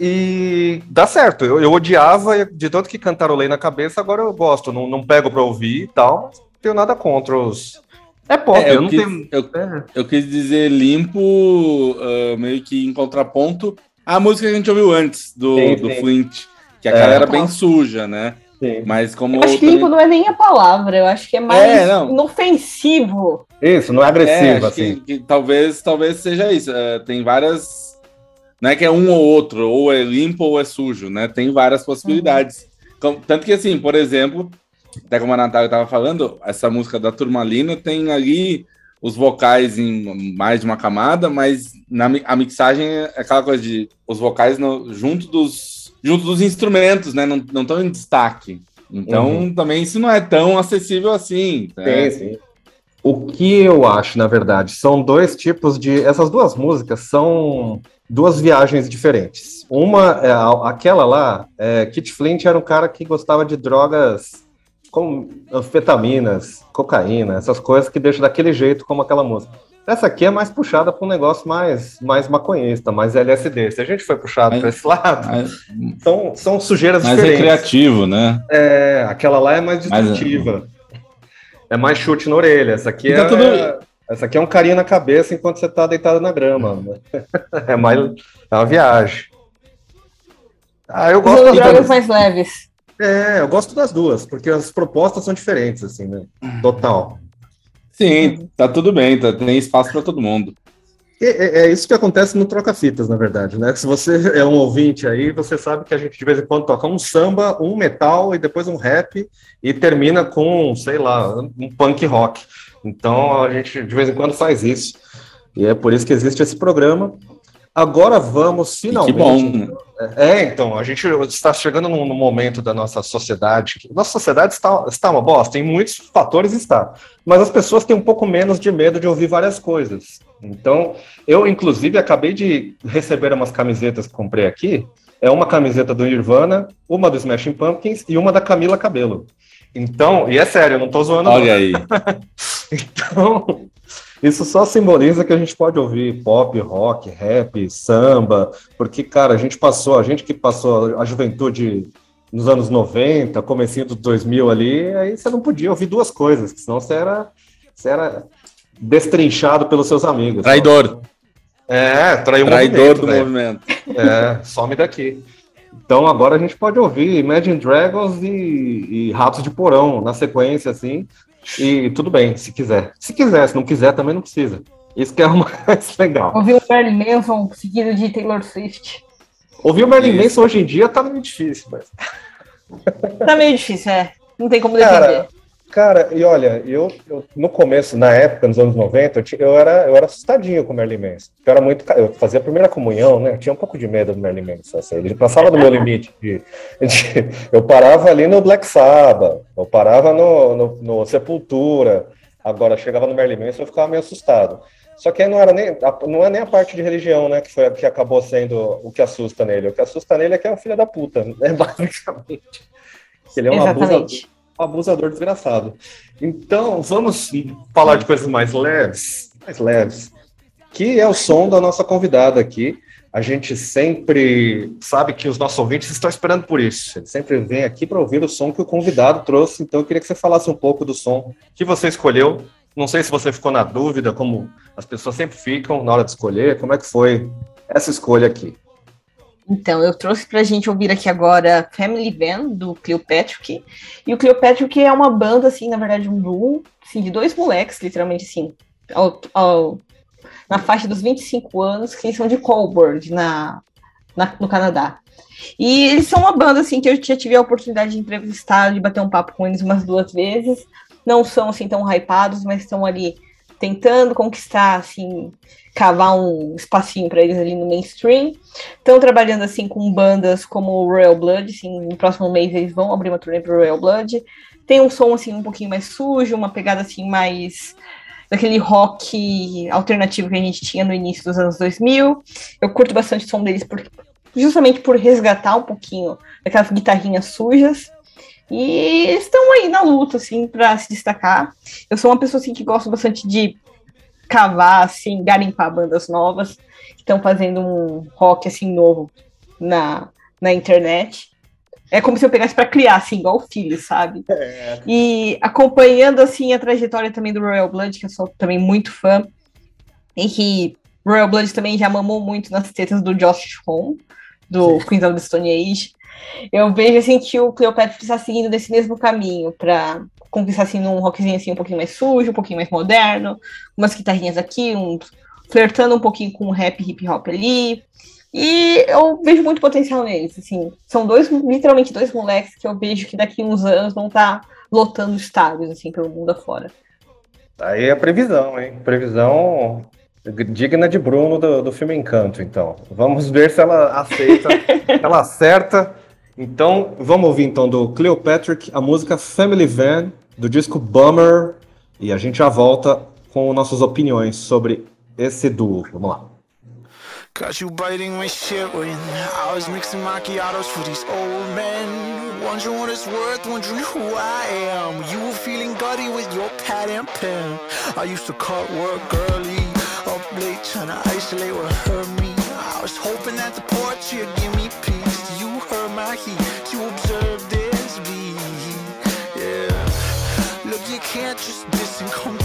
E dá certo. Eu, eu odiava de tanto que cantarolei na cabeça, agora eu gosto. Não, não pego pra ouvir e tal. Não tenho nada contra os. É pop, É, eu, eu, não quis, tenho. eu, É. eu quis dizer limpo, ah, meio que em contraponto à música que a gente ouviu antes, do, Sim, do sim. Flint, que a É. cara era bem suja, né? Sim. Mas como. Eu acho que também- limpo não é nem a palavra, eu acho que é mais É, não. inofensivo. Isso, não é É, agressivo, acho que- assim. que talvez, talvez seja isso. É, tem várias. Não é que é um ou outro, ou é limpo ou é sujo, né? Tem várias possibilidades. Com- Tanto que, assim, por exemplo, até como a Natália estava falando, essa música da Turmalina tem ali os vocais em mais de uma camada, mas na, a mixagem é aquela coisa de os vocais no- junto, dos, junto dos instrumentos, né? Não não estão em destaque. Então, também isso não é tão acessível assim. né? Sim, sim. O que eu acho, na verdade, são dois tipos de. Essas duas músicas são duas viagens diferentes. Uma é aquela lá, é, Kit Flint era um cara que gostava de drogas como anfetaminas, cocaína, essas coisas que deixam daquele jeito como aquela música. Essa aqui é mais puxada para um negócio mais, mais maconhista, mais LSD. Se a gente foi puxado para esse lado, Mas, são, são sujeiras mas é diferentes. criativo, né? É, aquela lá é mais destrutiva. É mais chute na orelha. Essa aqui Tá é. tudo- Essa aqui é um carinho na cabeça enquanto você tá deitado na grama. É mais. É uma viagem. Ah, eu gosto. Drogas das- mais leves. É, eu gosto das duas, porque as propostas são diferentes, assim, né? Total. Sim, tá tudo bem, tá, tem espaço para todo mundo. É, é- isso que acontece no Troca-Fitas, na verdade, né? Se você é um ouvinte aí, você sabe que a gente de vez em quando toca um samba, um metal e depois um rap e termina com, sei lá, um punk rock. Então a gente de vez em quando faz isso. E é por isso que existe esse programa. Agora vamos E que finalmente. bom. É, então, a gente está chegando num, momento da nossa sociedade. que- Nossa sociedade está, está uma bosta, em muitos fatores está. Mas as pessoas têm um pouco menos de medo de ouvir várias coisas. Então, eu, inclusive, acabei de receber umas camisetas que comprei aqui. É uma camiseta do Nirvana, uma do Smashing Pumpkins e uma da Camila Cabelo. Então, e é sério, eu não tô zoando. não. Olha aí. Então, isso só simboliza que a gente pode ouvir pop, rock, rap, samba, porque, cara, a gente passou, a gente que passou a juventude nos anos 90, comecinho dos 2000 ali, aí você não podia ouvir duas coisas, senão você era, você era destrinchado pelos seus amigos. Traidor. É, traiu o Traidor movimento, do velho. movimento. É, some daqui. Então agora a gente pode ouvir Imagine Dragons e, e Ratos de Porão na sequência, assim, e tudo bem, se quiser. Se quiser, se não quiser, também não precisa. Isso que é o mais legal. Ouvi o Marilyn Manson seguido de Taylor Swift. Ouvir o Merlin. Manson hoje em dia tá meio difícil, mas. Tá meio difícil, é. Não tem como defender. Cara, e olha, eu, eu- no começo, na época, nos anos 90, eu, ti- eu era, eu era assustadinho com o Merlin Manson. Eu era muito. Eu fazia a primeira comunhão, né? Eu tinha um pouco de medo do Merlin Manson. Assim, ele passava do meu limite. de- de- eu parava ali no Black Sabbath, eu parava no, no, no Sepultura. Agora, chegava no Merlin Manson, eu ficava meio assustado. Só que aí não era nem, não é nem a parte de religião, né? Que foi que acabou sendo o que assusta nele. O que assusta nele é que é um filho da puta, né? Basicamente. Ele é um abusador Exatamente. um abusador desgraçado. Então, vamos falar de coisas mais leves, mais leves, que é o som da nossa convidada aqui. A gente sempre sabe que os nossos ouvintes estão esperando por isso. Eles sempre vêm aqui para ouvir o som que o convidado trouxe. Então, eu queria que você falasse um pouco do som que você escolheu. Não sei se você ficou na dúvida, como as pessoas sempre ficam na hora de escolher. Como é que foi essa escolha aqui? Então, eu trouxe pra gente ouvir aqui agora Family Van, do Cleopatrick. E o Cleopatrick é uma banda, assim, na verdade, um duo, assim, de dois moleques, literalmente, assim, ao- ao- na faixa dos 25 anos, que são de Colborne, na, na- no Canadá. E eles são uma banda, assim, que eu já tive a oportunidade de entrevistar, de bater um papo com eles umas duas vezes. Não são, assim, tão hypados, mas estão ali tentando conquistar, assim, cavar um espacinho para eles ali no mainstream. Estão trabalhando assim com bandas como Royal Blood, assim, no próximo mês eles vão abrir uma turnê pro Royal Blood. Tem um som assim um pouquinho mais sujo, uma pegada assim mais daquele rock alternativo que a gente tinha no início dos anos 2000. Eu curto bastante o som deles por, justamente por resgatar um pouquinho daquelas guitarrinhas sujas. E estão aí na luta assim para se destacar. Eu sou uma pessoa assim que gosto bastante de cavar assim, garimpar bandas novas que estão fazendo um rock assim novo na, na internet. É como se eu pegasse para criar, assim, igual filho, sabe? É. E acompanhando, assim, a trajetória também do Royal Blood, que eu sou também muito fã, em que Royal Blood também já mamou muito nas tetas do Josh Home, do. Queens of the Stone Age. Eu vejo, assim, que o Cleopatra está seguindo desse mesmo caminho para conquistar, assim, num rockzinho, assim, um pouquinho mais sujo, um pouquinho mais moderno, umas guitarrinhas aqui, um, flertando um pouquinho com rap, hip hop ali, e eu vejo muito potencial neles, assim. São dois, literalmente dois moleques que eu vejo que daqui uns anos vão estar tá lotando estádios, assim, pelo mundo afora. Aí é a previsão, hein? Previsão digna de Bruno do, do filme Encanto, então. Vamos ver se ela aceita, ela acerta. Então, vamos ouvir então do Cleopatrick a música Family Van, do disco Bummer, e a gente já volta com nossas opiniões sobre esse duo. Vamos lá. Caught you biting my shit when I was mixing macchiatos for these old men. Wondering what it's worth, wondering who I am. You were feeling gutty with your pad and pen. I used to cut work early, up late, trying to isolate what hurt me. I was hoping that the would give me peace. You heard my heat, you observed this beat. Can't just diss and come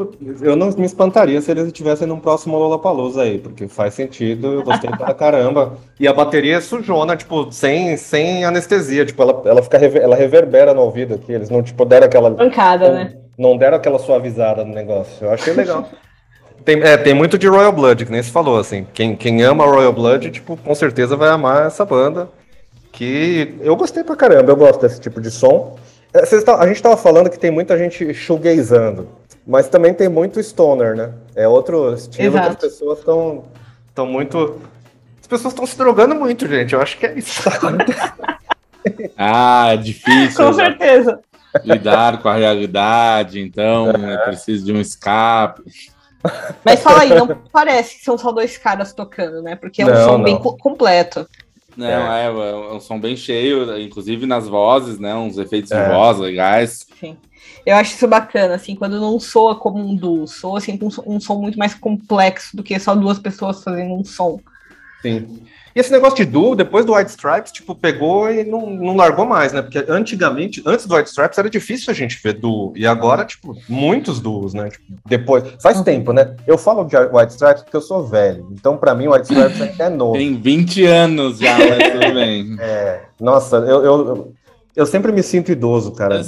Eu, eu não me espantaria se eles estivessem num próximo Lollapalooza aí, porque faz sentido, eu gostei pra caramba. E a bateria é sujona, tipo, sem, sem anestesia, tipo, ela, ela fica ela reverbera no ouvido aqui, eles não, tipo, deram aquela... Pancada, né? Não deram aquela suavizada no negócio, eu achei legal. tem, é, tem muito de Royal Blood, que nem se falou, assim, quem, quem ama Royal Blood, tipo, com certeza vai amar essa banda, que eu gostei pra caramba, eu gosto desse tipo de som. É, a gente tava falando que tem muita gente shoegazando. Mas também tem muito stoner, né? É outro estilo Exato. que as pessoas estão estão muito. As pessoas estão se drogando muito, gente. Eu acho que é isso. ah, é difícil. Com certeza. Lidar com a realidade, então é, é preciso de um escape. Mas fala aí, não parece que são só dois caras tocando, né? Porque é um não, som não. bem completo. Não, é. é. é um som bem cheio, inclusive nas vozes, né? Uns efeitos é. de voz legais. Sim. Eu acho isso bacana, assim, quando não soa como um duo, soa assim com um som muito mais complexo do que só duas pessoas fazendo um som. Sim. E esse negócio de duo, depois do White Stripes, tipo, pegou e não, não largou mais, né? Porque antigamente, antes do White Stripes, era difícil a gente ver duo. E agora, tipo, muitos duos, né? Tipo, depois. Faz tempo, né? Eu falo de White Stripes porque eu sou velho. Então, para mim, o White Stripes ainda é novo. Tem 20 anos já, mas tudo bem. É. Nossa, eu, eu, eu sempre me sinto idoso, cara.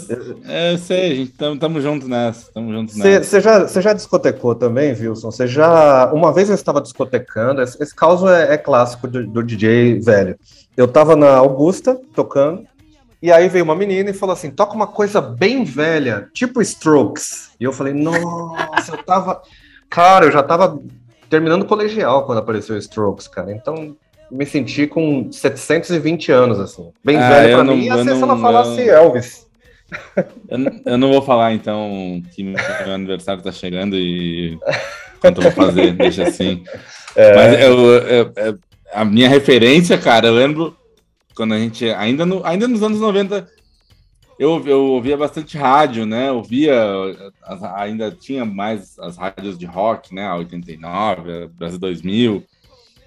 É, eu sei, gente estamos juntos nessa. Estamos juntos nessa. Você já, já discotecou também, Wilson? Você já. Uma vez eu estava discotecando, esse, esse caso é, é clássico do, do, DJ velho. Eu estava na Augusta tocando, e aí veio uma menina e falou assim: toca uma coisa bem velha, tipo Strokes. E eu falei, nossa, eu tava. Cara, eu já tava terminando o colegial quando apareceu Strokes, cara. Então, me senti com 720 anos, assim. Bem ah, velho pra mim. Ia ser se ela falasse eu... Elvis. Eu, eu, não vou falar, então, que meu aniversário tá chegando e quanto eu vou fazer, deixa assim. É... Mas eu, eu, a minha referência, cara, eu lembro quando a gente, ainda, no, ainda nos anos 90, eu, eu ouvia bastante rádio, né? Ouvia, ainda tinha mais as rádios de rock, né? A 89, a Brasil 2000.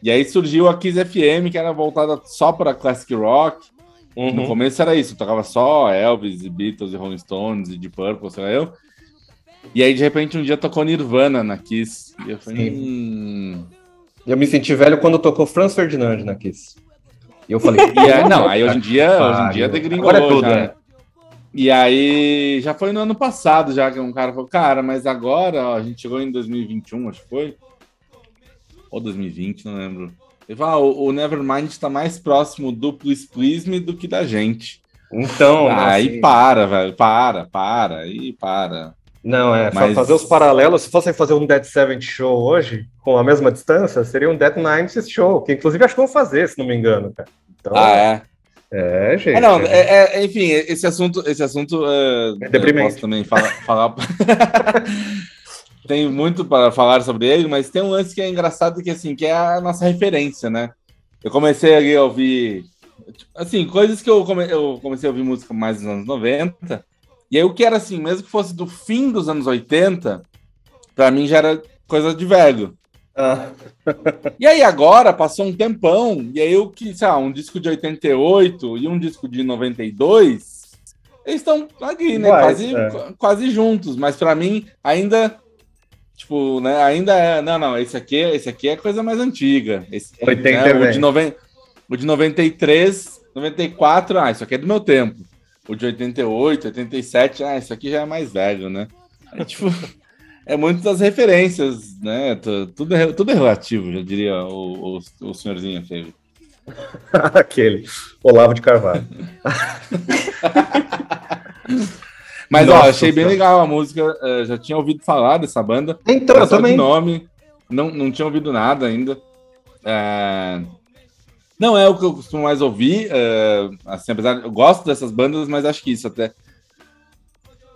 E aí surgiu a Kiss FM, que era voltada só para classic rock. Uhum. No começo era isso, tocava só Elvis, e Beatles, e Rolling Stones, e Deep Purple, sei lá eu. E aí, de repente, um dia tocou Nirvana na Kiss. E eu falei, hum... Eu me senti velho quando tocou Franz Ferdinand na Kiss. E eu falei, é, não, aí hoje em dia, hoje em dia degringolou Agora é tudo, já. Né? E aí, já foi no ano passado, já que um cara falou, cara, mas agora, ó, a gente chegou em 2021, acho que foi ou 2020, não lembro. Ele fala, ah, o, o Nevermind está mais próximo do Please Please Me do que da gente. Então. Aí assim... para, velho. Para, para, aí para. Não, é, Mas... fazer os paralelos, se fossem fazer um Dead Seventh show hoje, com a mesma distância, seria um Dead Nineties show, que inclusive acho que vão fazer, se não me engano, cara. Então, ah, é? É, gente. É, não, é, é, enfim, esse assunto, esse assunto uh, é deprimente. posso também falar. falar... tem muito para falar sobre ele, mas tem um lance que é engraçado que assim, que é a nossa referência, né? Eu comecei ali a ouvir assim, coisas que eu, come, eu comecei a ouvir música mais dos anos 90. E aí o que era assim, mesmo que fosse do fim dos anos 80, para mim já era coisa de velho. Ah. e aí agora passou um tempão, e aí o que, sei lá, um disco de 88 e um disco de 92, eles estão ali, né? Vai, quase, é. quase juntos, mas para mim ainda Tipo, né, ainda é. Não, não, esse aqui, esse aqui é coisa mais antiga. Esse, 80 né, o, de noven, o de 93, 94, ah, isso aqui é do meu tempo. O de 88, 87, ah, isso aqui já é mais velho, né? É, tipo, é muito das referências, né? Tudo é, tudo é relativo, já diria o, o, o senhorzinho aquele. aquele, Olavo de Carvalho. Mas, Nossa, ó, achei bem legal a música. Uh, já tinha ouvido falar dessa banda. Então, eu também. nome. Não, não tinha ouvido nada ainda. É... Não é o que eu costumo mais ouvir. É... Assim, apesar eu gosto dessas bandas, mas acho que isso até.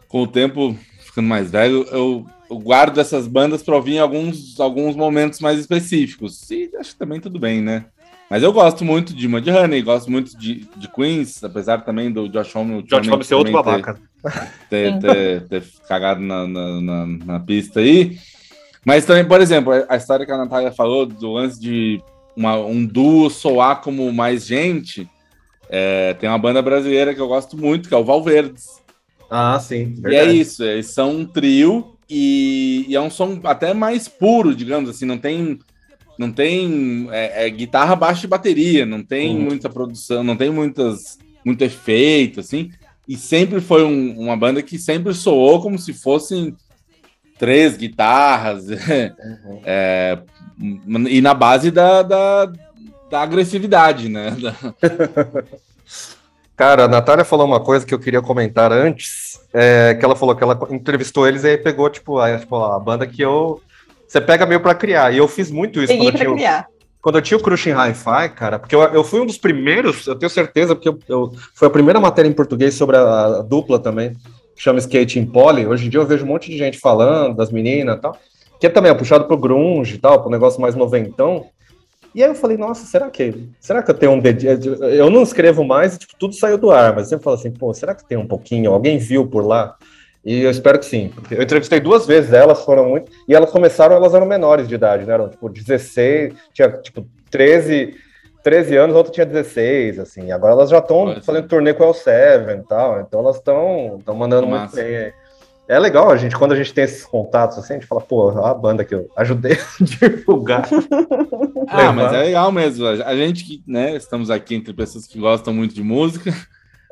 Com o tempo, ficando mais velho, eu, eu guardo essas bandas para ouvir em alguns, alguns momentos mais específicos. E acho que também tudo bem, né? Mas eu gosto muito de Mudhoney, gosto muito de, de Queens, apesar também do Josh Homme. Josh Homme ser outro babaca. Ter, ter, ter cagado na, na, na, na, pista aí. Mas também, por exemplo, a história que a Natália falou do lance de uma, um duo soar como mais gente, é, tem uma banda brasileira que eu gosto muito, que é o Valverdes. Ah, sim. Verdade. E é isso, eles são um trio e, e é um som até mais puro, digamos assim, não tem não tem é, é, guitarra, baixo e bateria, não tem uhum. muita produção, não tem muitas, muito efeito, assim. E sempre foi um, uma banda que sempre soou como se fossem três guitarras, uhum. é, e na base da, da, da agressividade, né? Cara, a Natália falou uma coisa que eu queria comentar antes, é, que ela falou que ela entrevistou eles e aí pegou, tipo, a, tipo, a banda que eu você pega meio para criar. E eu fiz muito isso Peguei quando eu, tinha, criar. quando eu tinha o Crushing Hi-Fi, cara, porque eu, eu fui um dos primeiros, eu tenho certeza, porque eu, eu foi a primeira matéria em português sobre a, a dupla também, que chama Skate in Poly. Hoje em dia eu vejo um monte de gente falando, das meninas e tal, que é também é puxado pro grunge e tal, pro negócio mais noventão. E aí eu falei, nossa, será que será que eu tenho um dedinho? Eu não escrevo mais, tipo, tudo saiu do ar, mas eu sempre falo assim, pô, será que tem um pouquinho? Alguém viu por lá? E eu espero que sim. Eu entrevistei duas vezes elas, foram muito. E elas começaram, elas eram menores de idade, né? Eram tipo 16, tinha tipo 13, 13 anos, a outra tinha 16, assim. Agora elas já estão fazendo turnê com o L7 e tal. Então elas estão mandando Massa. muito bem. É legal a gente, quando a gente tem esses contatos assim, a gente fala, pô, a banda que eu ajudei a divulgar. ah, mas é legal mesmo. A gente que, né, estamos aqui entre pessoas que gostam muito de música,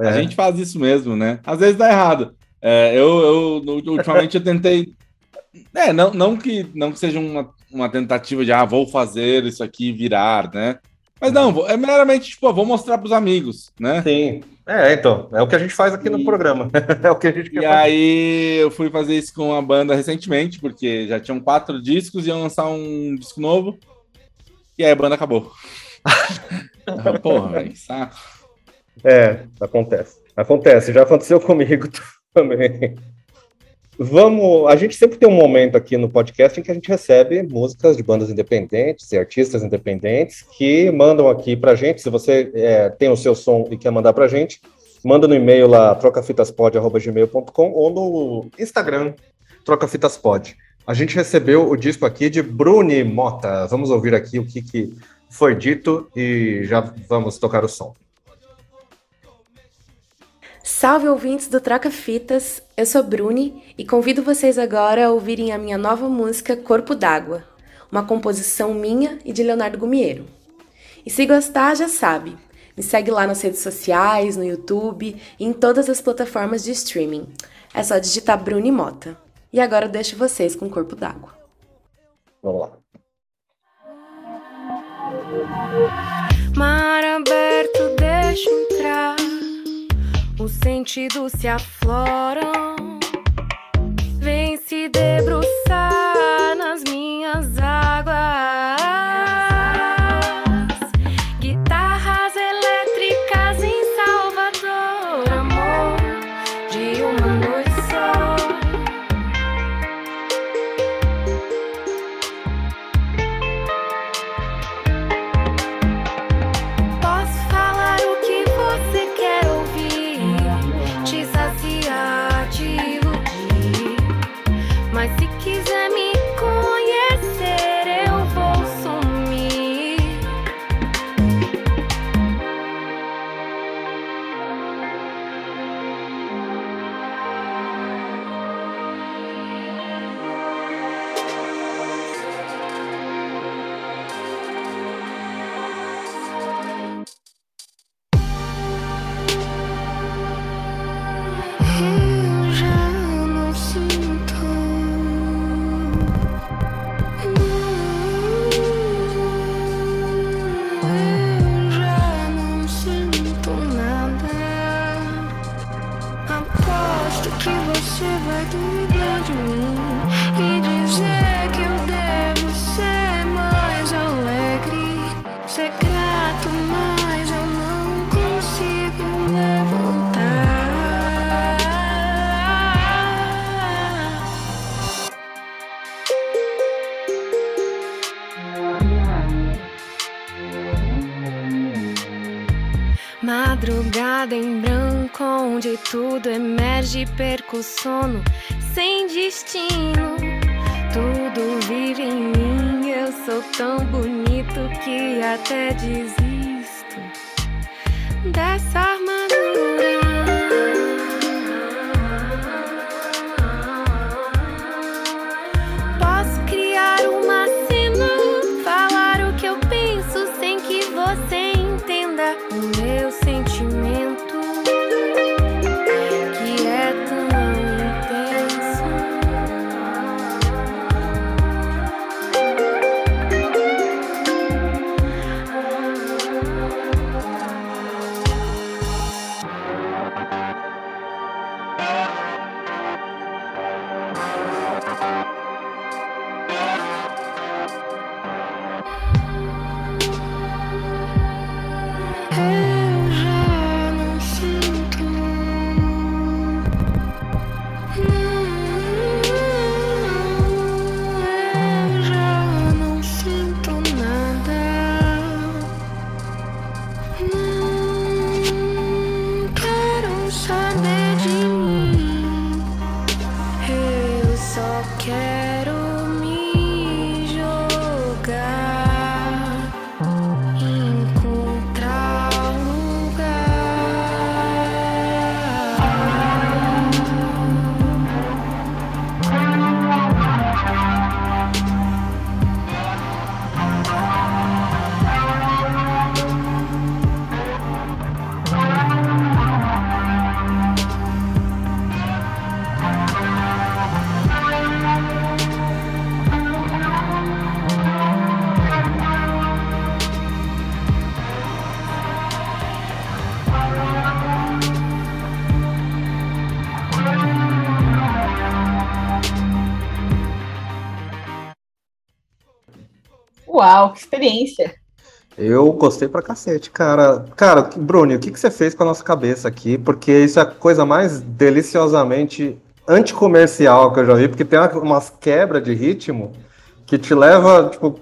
é. a gente faz isso mesmo, né? Às vezes dá errado. É, eu, eu, ultimamente eu tentei. É, não, não, que, não que seja uma, uma tentativa de, ah, vou fazer isso aqui virar, né? Mas não, é meramente, tipo, vou mostrar para os amigos, né? Sim. É, então, é o que a gente faz aqui no programa. é o que a gente quer E fazer. aí eu fui fazer isso com a banda recentemente, porque já tinham quatro discos e iam lançar um disco novo. E aí a banda acabou. Porra, velho, saco. É, acontece. Acontece, já aconteceu comigo também. Vamos. A gente sempre tem um momento aqui no podcast em que a gente recebe músicas de bandas independentes e artistas independentes que mandam aqui pra gente. Se você é, tem o seu som e quer mandar pra gente, manda no e-mail lá trocafitaspod.gmail.com ou no Instagram, trocafitaspod. A gente recebeu o disco aqui de Bruni Mota. Vamos ouvir aqui o que, que foi dito e já vamos tocar o som. Salve ouvintes do Troca Fitas, eu sou Bruni e convido vocês agora a ouvirem a minha nova música Corpo d'Água, uma composição minha e de Leonardo Gumiero. E se gostar, já sabe, me segue lá nas redes sociais, no YouTube e em todas as plataformas de streaming. É só digitar Bruni Mota. E agora eu deixo vocês com Corpo d'Água. Vamos lá. Mar aberto, deixa entrar os sentidos se afloram. Vem se debruçar perco o sono sem destino. Tudo vive em mim, eu sou tão bonito que até desisto dessa armadura. Que experiência! Eu gostei pra cacete, cara. Cara, Bruno, o que, que você fez com a nossa cabeça aqui? Porque isso é a coisa mais deliciosamente anticomercial que eu já vi, porque tem umas quebras de ritmo que te leva, tipo.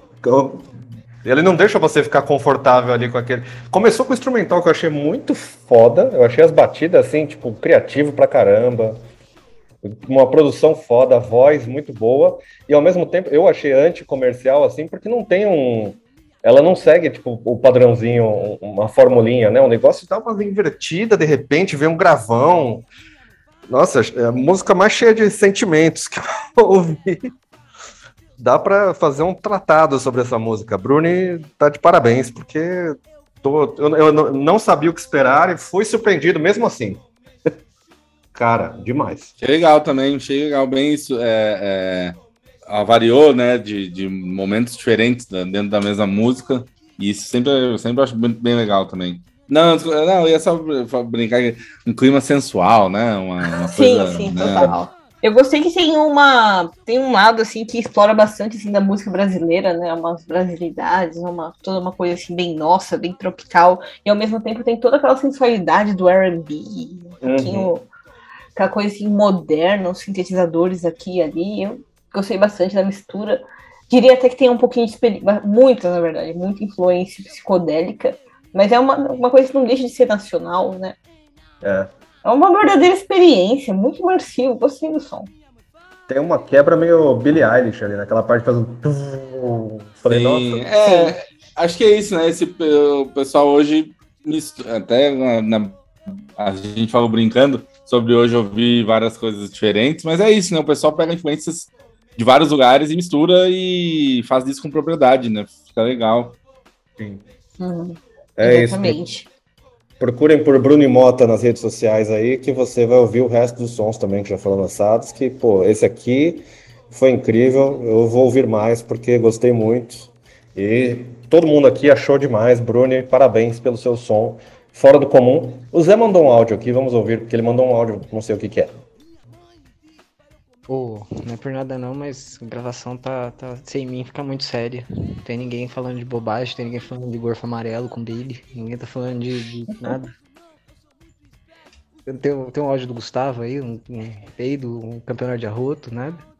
Ele não deixa você ficar confortável ali com aquele. Começou com o instrumental que eu achei muito foda. Eu achei as batidas assim, tipo, criativo pra caramba. Uma produção foda, voz muito boa. E ao mesmo tempo eu achei anticomercial, assim, porque não tem um ela não segue tipo o padrãozinho, uma formulinha, né? O negócio dá uma invertida, de repente vem um gravão. Nossa, é a música mais cheia de sentimentos que eu ouvi. Dá para fazer um tratado sobre essa música. Bruni tá de parabéns, porque tô, eu, eu não sabia o que esperar e fui surpreendido mesmo assim. Cara, demais. Achei legal também, achei legal bem isso. É, é variou, né, de, de momentos diferentes dentro da mesma música. E isso sempre, eu sempre acho bem legal também. Não, não, ia só brincar um clima sensual, né? Uma, uma sim, coisa, sim, né? total. Eu gostei que tem uma tem um lado assim que explora bastante assim da música brasileira, né? Umas brasilidades, uma toda uma coisa assim bem nossa, bem tropical, e ao mesmo tempo tem toda aquela sensualidade do R&B, um uhum. pouquinho aquela coisa assim moderna, os sintetizadores aqui e ali. Eu gostei bastante da mistura. Diria até que tem um pouquinho de muita, na verdade, muita influência psicodélica, mas é uma, uma coisa que não deixa de ser nacional, né? É. É uma verdadeira experiência, muito imersivo, gostei do som. Tem uma quebra meio Billie Eilish ali, naquela parte faz um. Falei, Sim, nossa. É, Sim. acho que é isso, né? Esse, o pessoal hoje, até na, na, a gente falou brincando sobre hoje ouvir várias coisas diferentes, mas é isso, né? O pessoal pega influências de vários lugares e mistura e faz isso com propriedade, né? Fica legal. Sim. Uhum. É Exatamente. isso. Procurem por Bruno e Mota nas redes sociais aí, que você vai ouvir o resto dos sons também que já foram lançados. Que, pô, esse aqui foi incrível. Eu vou ouvir mais porque gostei muito. E todo mundo aqui achou demais. Bruno, parabéns pelo seu som. Fora do comum. O Zé mandou um áudio aqui, vamos ouvir, porque ele mandou um áudio, não sei o que, que é. Pô, não é por nada não, mas a gravação tá, tá sem mim, fica muito séria. Tem ninguém falando de bobagem, tem ninguém falando de gorfo amarelo com Billy, ninguém tá falando de, de nada. Tem, tem um áudio do Gustavo aí, um, um um campeonato de arroto, nada.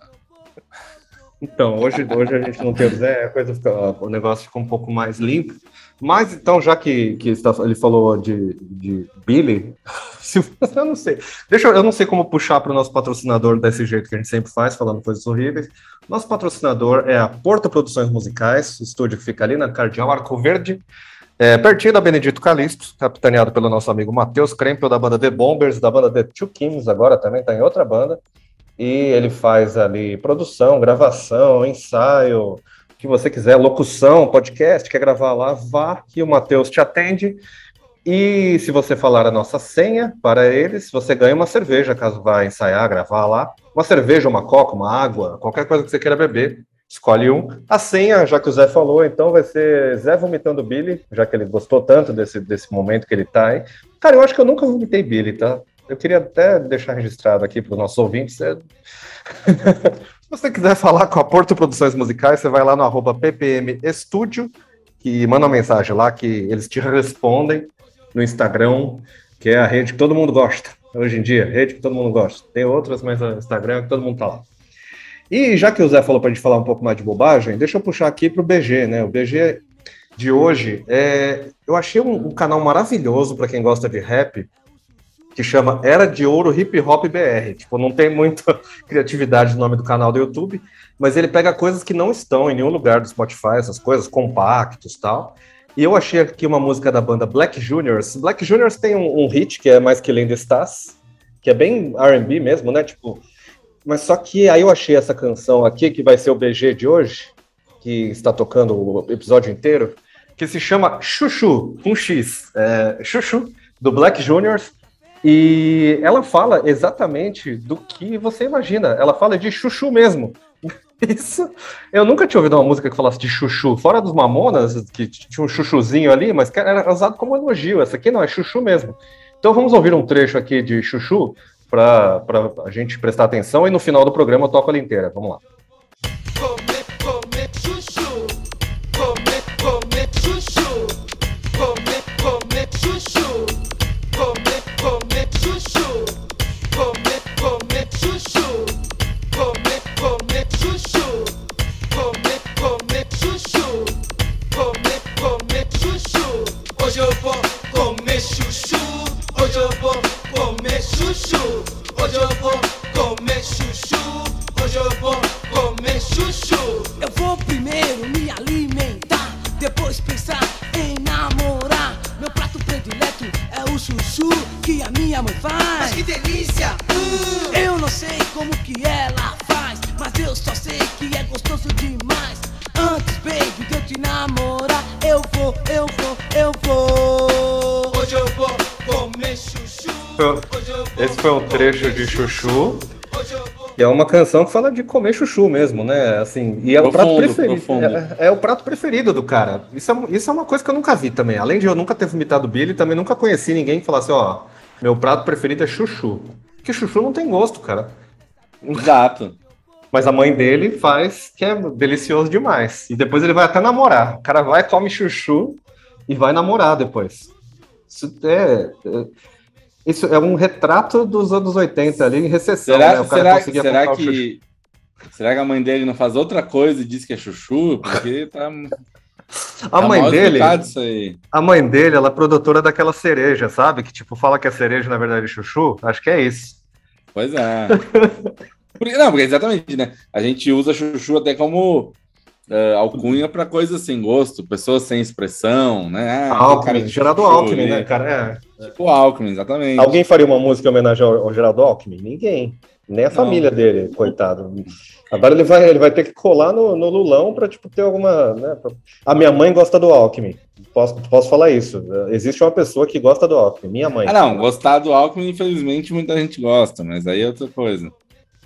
Então, hoje, hoje a gente não tem o Zé, a coisa fica, o negócio fica um pouco mais limpo. Mas então, já que, que ele falou de, de Billy, se, eu não sei. Deixa eu, eu não sei como puxar para o nosso patrocinador desse jeito que a gente sempre faz, falando coisas horríveis. Nosso patrocinador é a Porta Produções Musicais, estúdio que fica ali na Cardeal Arco Verde, é, pertinho da Benedito Calixto, capitaneado pelo nosso amigo Matheus Krempel, da banda The Bombers, da banda The Two Kings, agora também está em outra banda. E ele faz ali produção, gravação, ensaio, que você quiser, locução, podcast, quer gravar lá, vá que o Matheus te atende. E se você falar a nossa senha para eles, você ganha uma cerveja, caso vá ensaiar, gravar lá. Uma cerveja, uma coca, uma água, qualquer coisa que você queira beber. Escolhe um. A senha, já que o Zé falou, então vai ser Zé vomitando Billy, já que ele gostou tanto desse, desse momento que ele tá aí. Cara, eu acho que eu nunca vomitei Billy, tá? Eu queria até deixar registrado aqui para os nossos ouvintes. É... Se você quiser falar com a Porto Produções Musicais, você vai lá no arroba ppm Estúdio, que manda uma mensagem lá que eles te respondem no Instagram, que é a rede que todo mundo gosta. Hoje em dia, rede que todo mundo gosta. Tem outras, mas o Instagram é que todo mundo tá lá. E já que o Zé falou para a gente falar um pouco mais de bobagem, deixa eu puxar aqui para o BG, né? O BG de hoje, é... eu achei um, um canal maravilhoso para quem gosta de rap, que chama Era de Ouro Hip Hop BR. Tipo, não tem muita criatividade no nome do canal do YouTube, mas ele pega coisas que não estão em nenhum lugar do Spotify, essas coisas compactos tal. E eu achei aqui uma música da banda Black Juniors. Black Juniors tem um, um hit que é Mais Que Linda Estás, que é bem R&B mesmo, né? Tipo, mas só que aí eu achei essa canção aqui, que vai ser o BG de hoje, que está tocando o episódio inteiro, que se chama Chuchu, com X. É, Chuchu, do Black Juniors. E ela fala exatamente do que você imagina. Ela fala de chuchu mesmo. Isso. Eu nunca tinha ouvido uma música que falasse de chuchu. Fora dos Mamonas, que tinha um chuchuzinho ali, mas era usado como elogio. Essa aqui não, é chuchu mesmo. Então vamos ouvir um trecho aqui de chuchu para a gente prestar atenção e no final do programa eu toco ela inteira. Vamos lá. De Chuchu. E é uma canção que fala de comer chuchu mesmo, né? Assim, e é o prato Profundo, preferido. profundo. É, é o prato preferido do cara. Isso é, isso é uma coisa que eu nunca vi também. Além de eu nunca ter vomitado Billy, também nunca conheci ninguém que falasse, ó, meu prato preferido é chuchu. Porque chuchu não tem gosto, cara. Exato. Mas a mãe dele faz que é delicioso demais. E depois ele vai até namorar. O cara vai, come chuchu e vai namorar depois. Isso é, é- isso é um retrato dos anos 80 ali em recessão, Será, né? O cara será, conseguia será que. Será que a mãe dele não faz outra coisa e diz que é chuchu? Porque tá. A tá mãe dele, a mãe dele, ela é produtora daquela cereja, sabe? Que tipo fala que é cereja na verdade é chuchu. Acho que é isso. Pois é. Porque, não, porque exatamente, né? A gente usa chuchu até como eh, alcunha para coisas sem gosto, pessoas sem expressão, né? Ah, Alckmin, Geraldo chuchu Alckmin, né, cara? É. Tipo Alckmin, exatamente. Alguém faria uma música em homenagem ao, ao Geraldo Alckmin? Ninguém. Nem a Não. família dele, coitado. Agora ele vai, ele vai ter que colar no, no Lulão para tipo, ter alguma. Né, pra- A minha mãe gosta do Alckmin. Posso, posso falar isso. Existe uma pessoa que gosta do Alckmin, minha mãe. Ah, não, gostar do Alckmin, infelizmente, muita gente gosta, mas aí é outra coisa.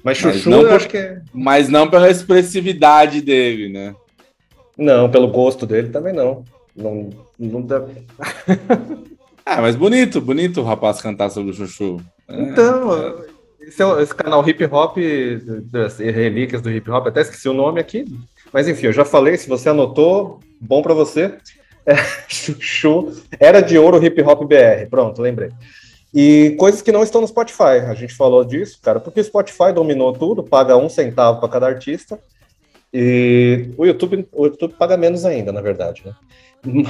Mas mas Chuchu, não eu acho que é. Mas não pela expressividade dele, né? Não, pelo gosto dele também não. Não, não dá... Ah, mas bonito, bonito o rapaz cantar sobre o chuchu. É, Então, esse, é esse canal Hip Hop, das relíquias do Hip Hop, até esqueci o nome aqui. Mas enfim, eu já falei, se você anotou, bom pra você. É, Chuchu, Era de Ouro Hip Hop BR. Pronto, lembrei. E coisas que não estão no Spotify. A gente falou disso, cara, porque o Spotify dominou tudo, paga um centavo para cada artista. E o YouTube, o YouTube paga menos ainda, na verdade, né?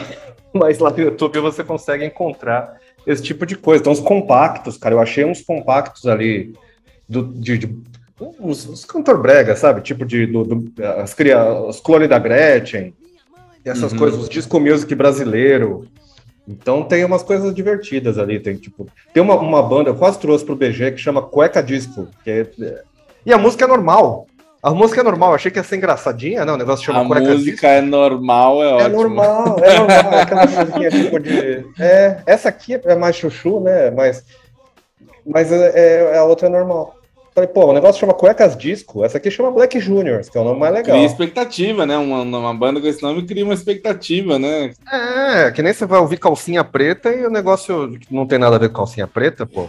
Mas lá no YouTube você consegue encontrar esse tipo de coisa. Então, os compactos, cara, eu achei uns compactos ali do, de, de- uns, uns cantor brega, sabe? Tipo de do, do- as, os clones da Gretchen, essas Uhum. coisas, os disco music brasileiro. Então tem umas coisas divertidas ali. Tem tipo, tem uma, uma banda, eu quase trouxe pro BG que chama Cueca Disco. É- e a música é normal. A música é normal, eu achei que ia ser engraçadinha, não, o negócio chama A Cueca música é normal, é é ótimo. normal, é normal, é aquela musiquinha tipo de. É, essa aqui é mais chuchu, né? Mas, mas é, é- a outra é normal. Falei, pô, o negócio chama Cuecas Disco, essa aqui chama Black Juniors, que é o nome mais legal. Cria expectativa, né? Uma, uma banda com esse nome cria uma expectativa, né? É, que nem você vai ouvir calcinha preta e o negócio não tem nada a ver com calcinha preta, pô.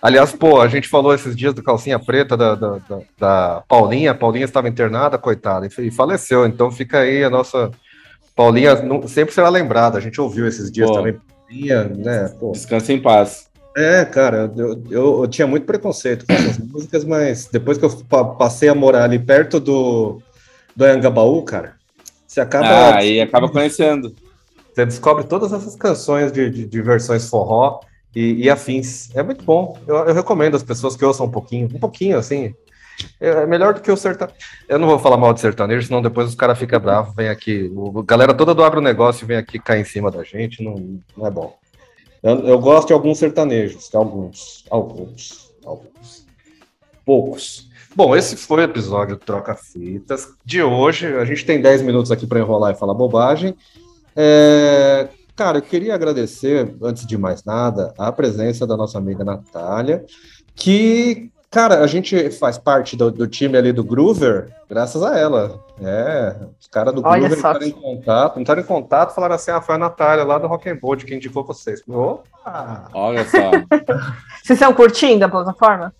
Aliás, pô, a gente falou esses dias do calcinha preta da, da, da- da Paulinha. A Paulinha estava internada, coitada, e faleceu. Então fica aí a nossa. Paulinha não- sempre será lembrada. A gente ouviu esses dias Pô. também. Paulinha, né? Pô. Descansa em paz. É, cara, eu, eu, eu tinha muito preconceito com essas músicas, mas depois que eu pa- passei a morar ali perto do, do Anhangabaú, cara, você acaba. Ah, aí acaba conhecendo. Você descobre todas essas canções de, de, de versões forró e, e afins. É muito bom. Eu, eu recomendo as pessoas que ouçam um pouquinho, um pouquinho, assim. É é melhor do que o sertanejo. Eu não vou falar mal de sertanejo, senão depois os caras ficam bravos, vem aqui. O, a galera toda do agronegócio vem aqui cair em cima da gente, não, não é bom. Eu, eu gosto de alguns sertanejos, alguns, alguns, alguns. Poucos. Bom, esse foi o episódio Troca Fitas de hoje. A gente tem 10 minutos aqui para enrolar e falar bobagem. É, cara, eu queria agradecer, antes de mais nada, a presença da nossa amiga Natália, que, cara, a gente faz parte do, do time ali do Groover, graças a ela. É, os caras do Olha Groover entraram em contato, entraram em contato, falaram assim: ah, foi a Natália lá do Rock and Roll, quem indicou vocês. Opa! Olha só. Vocês estão curtindo a plataforma?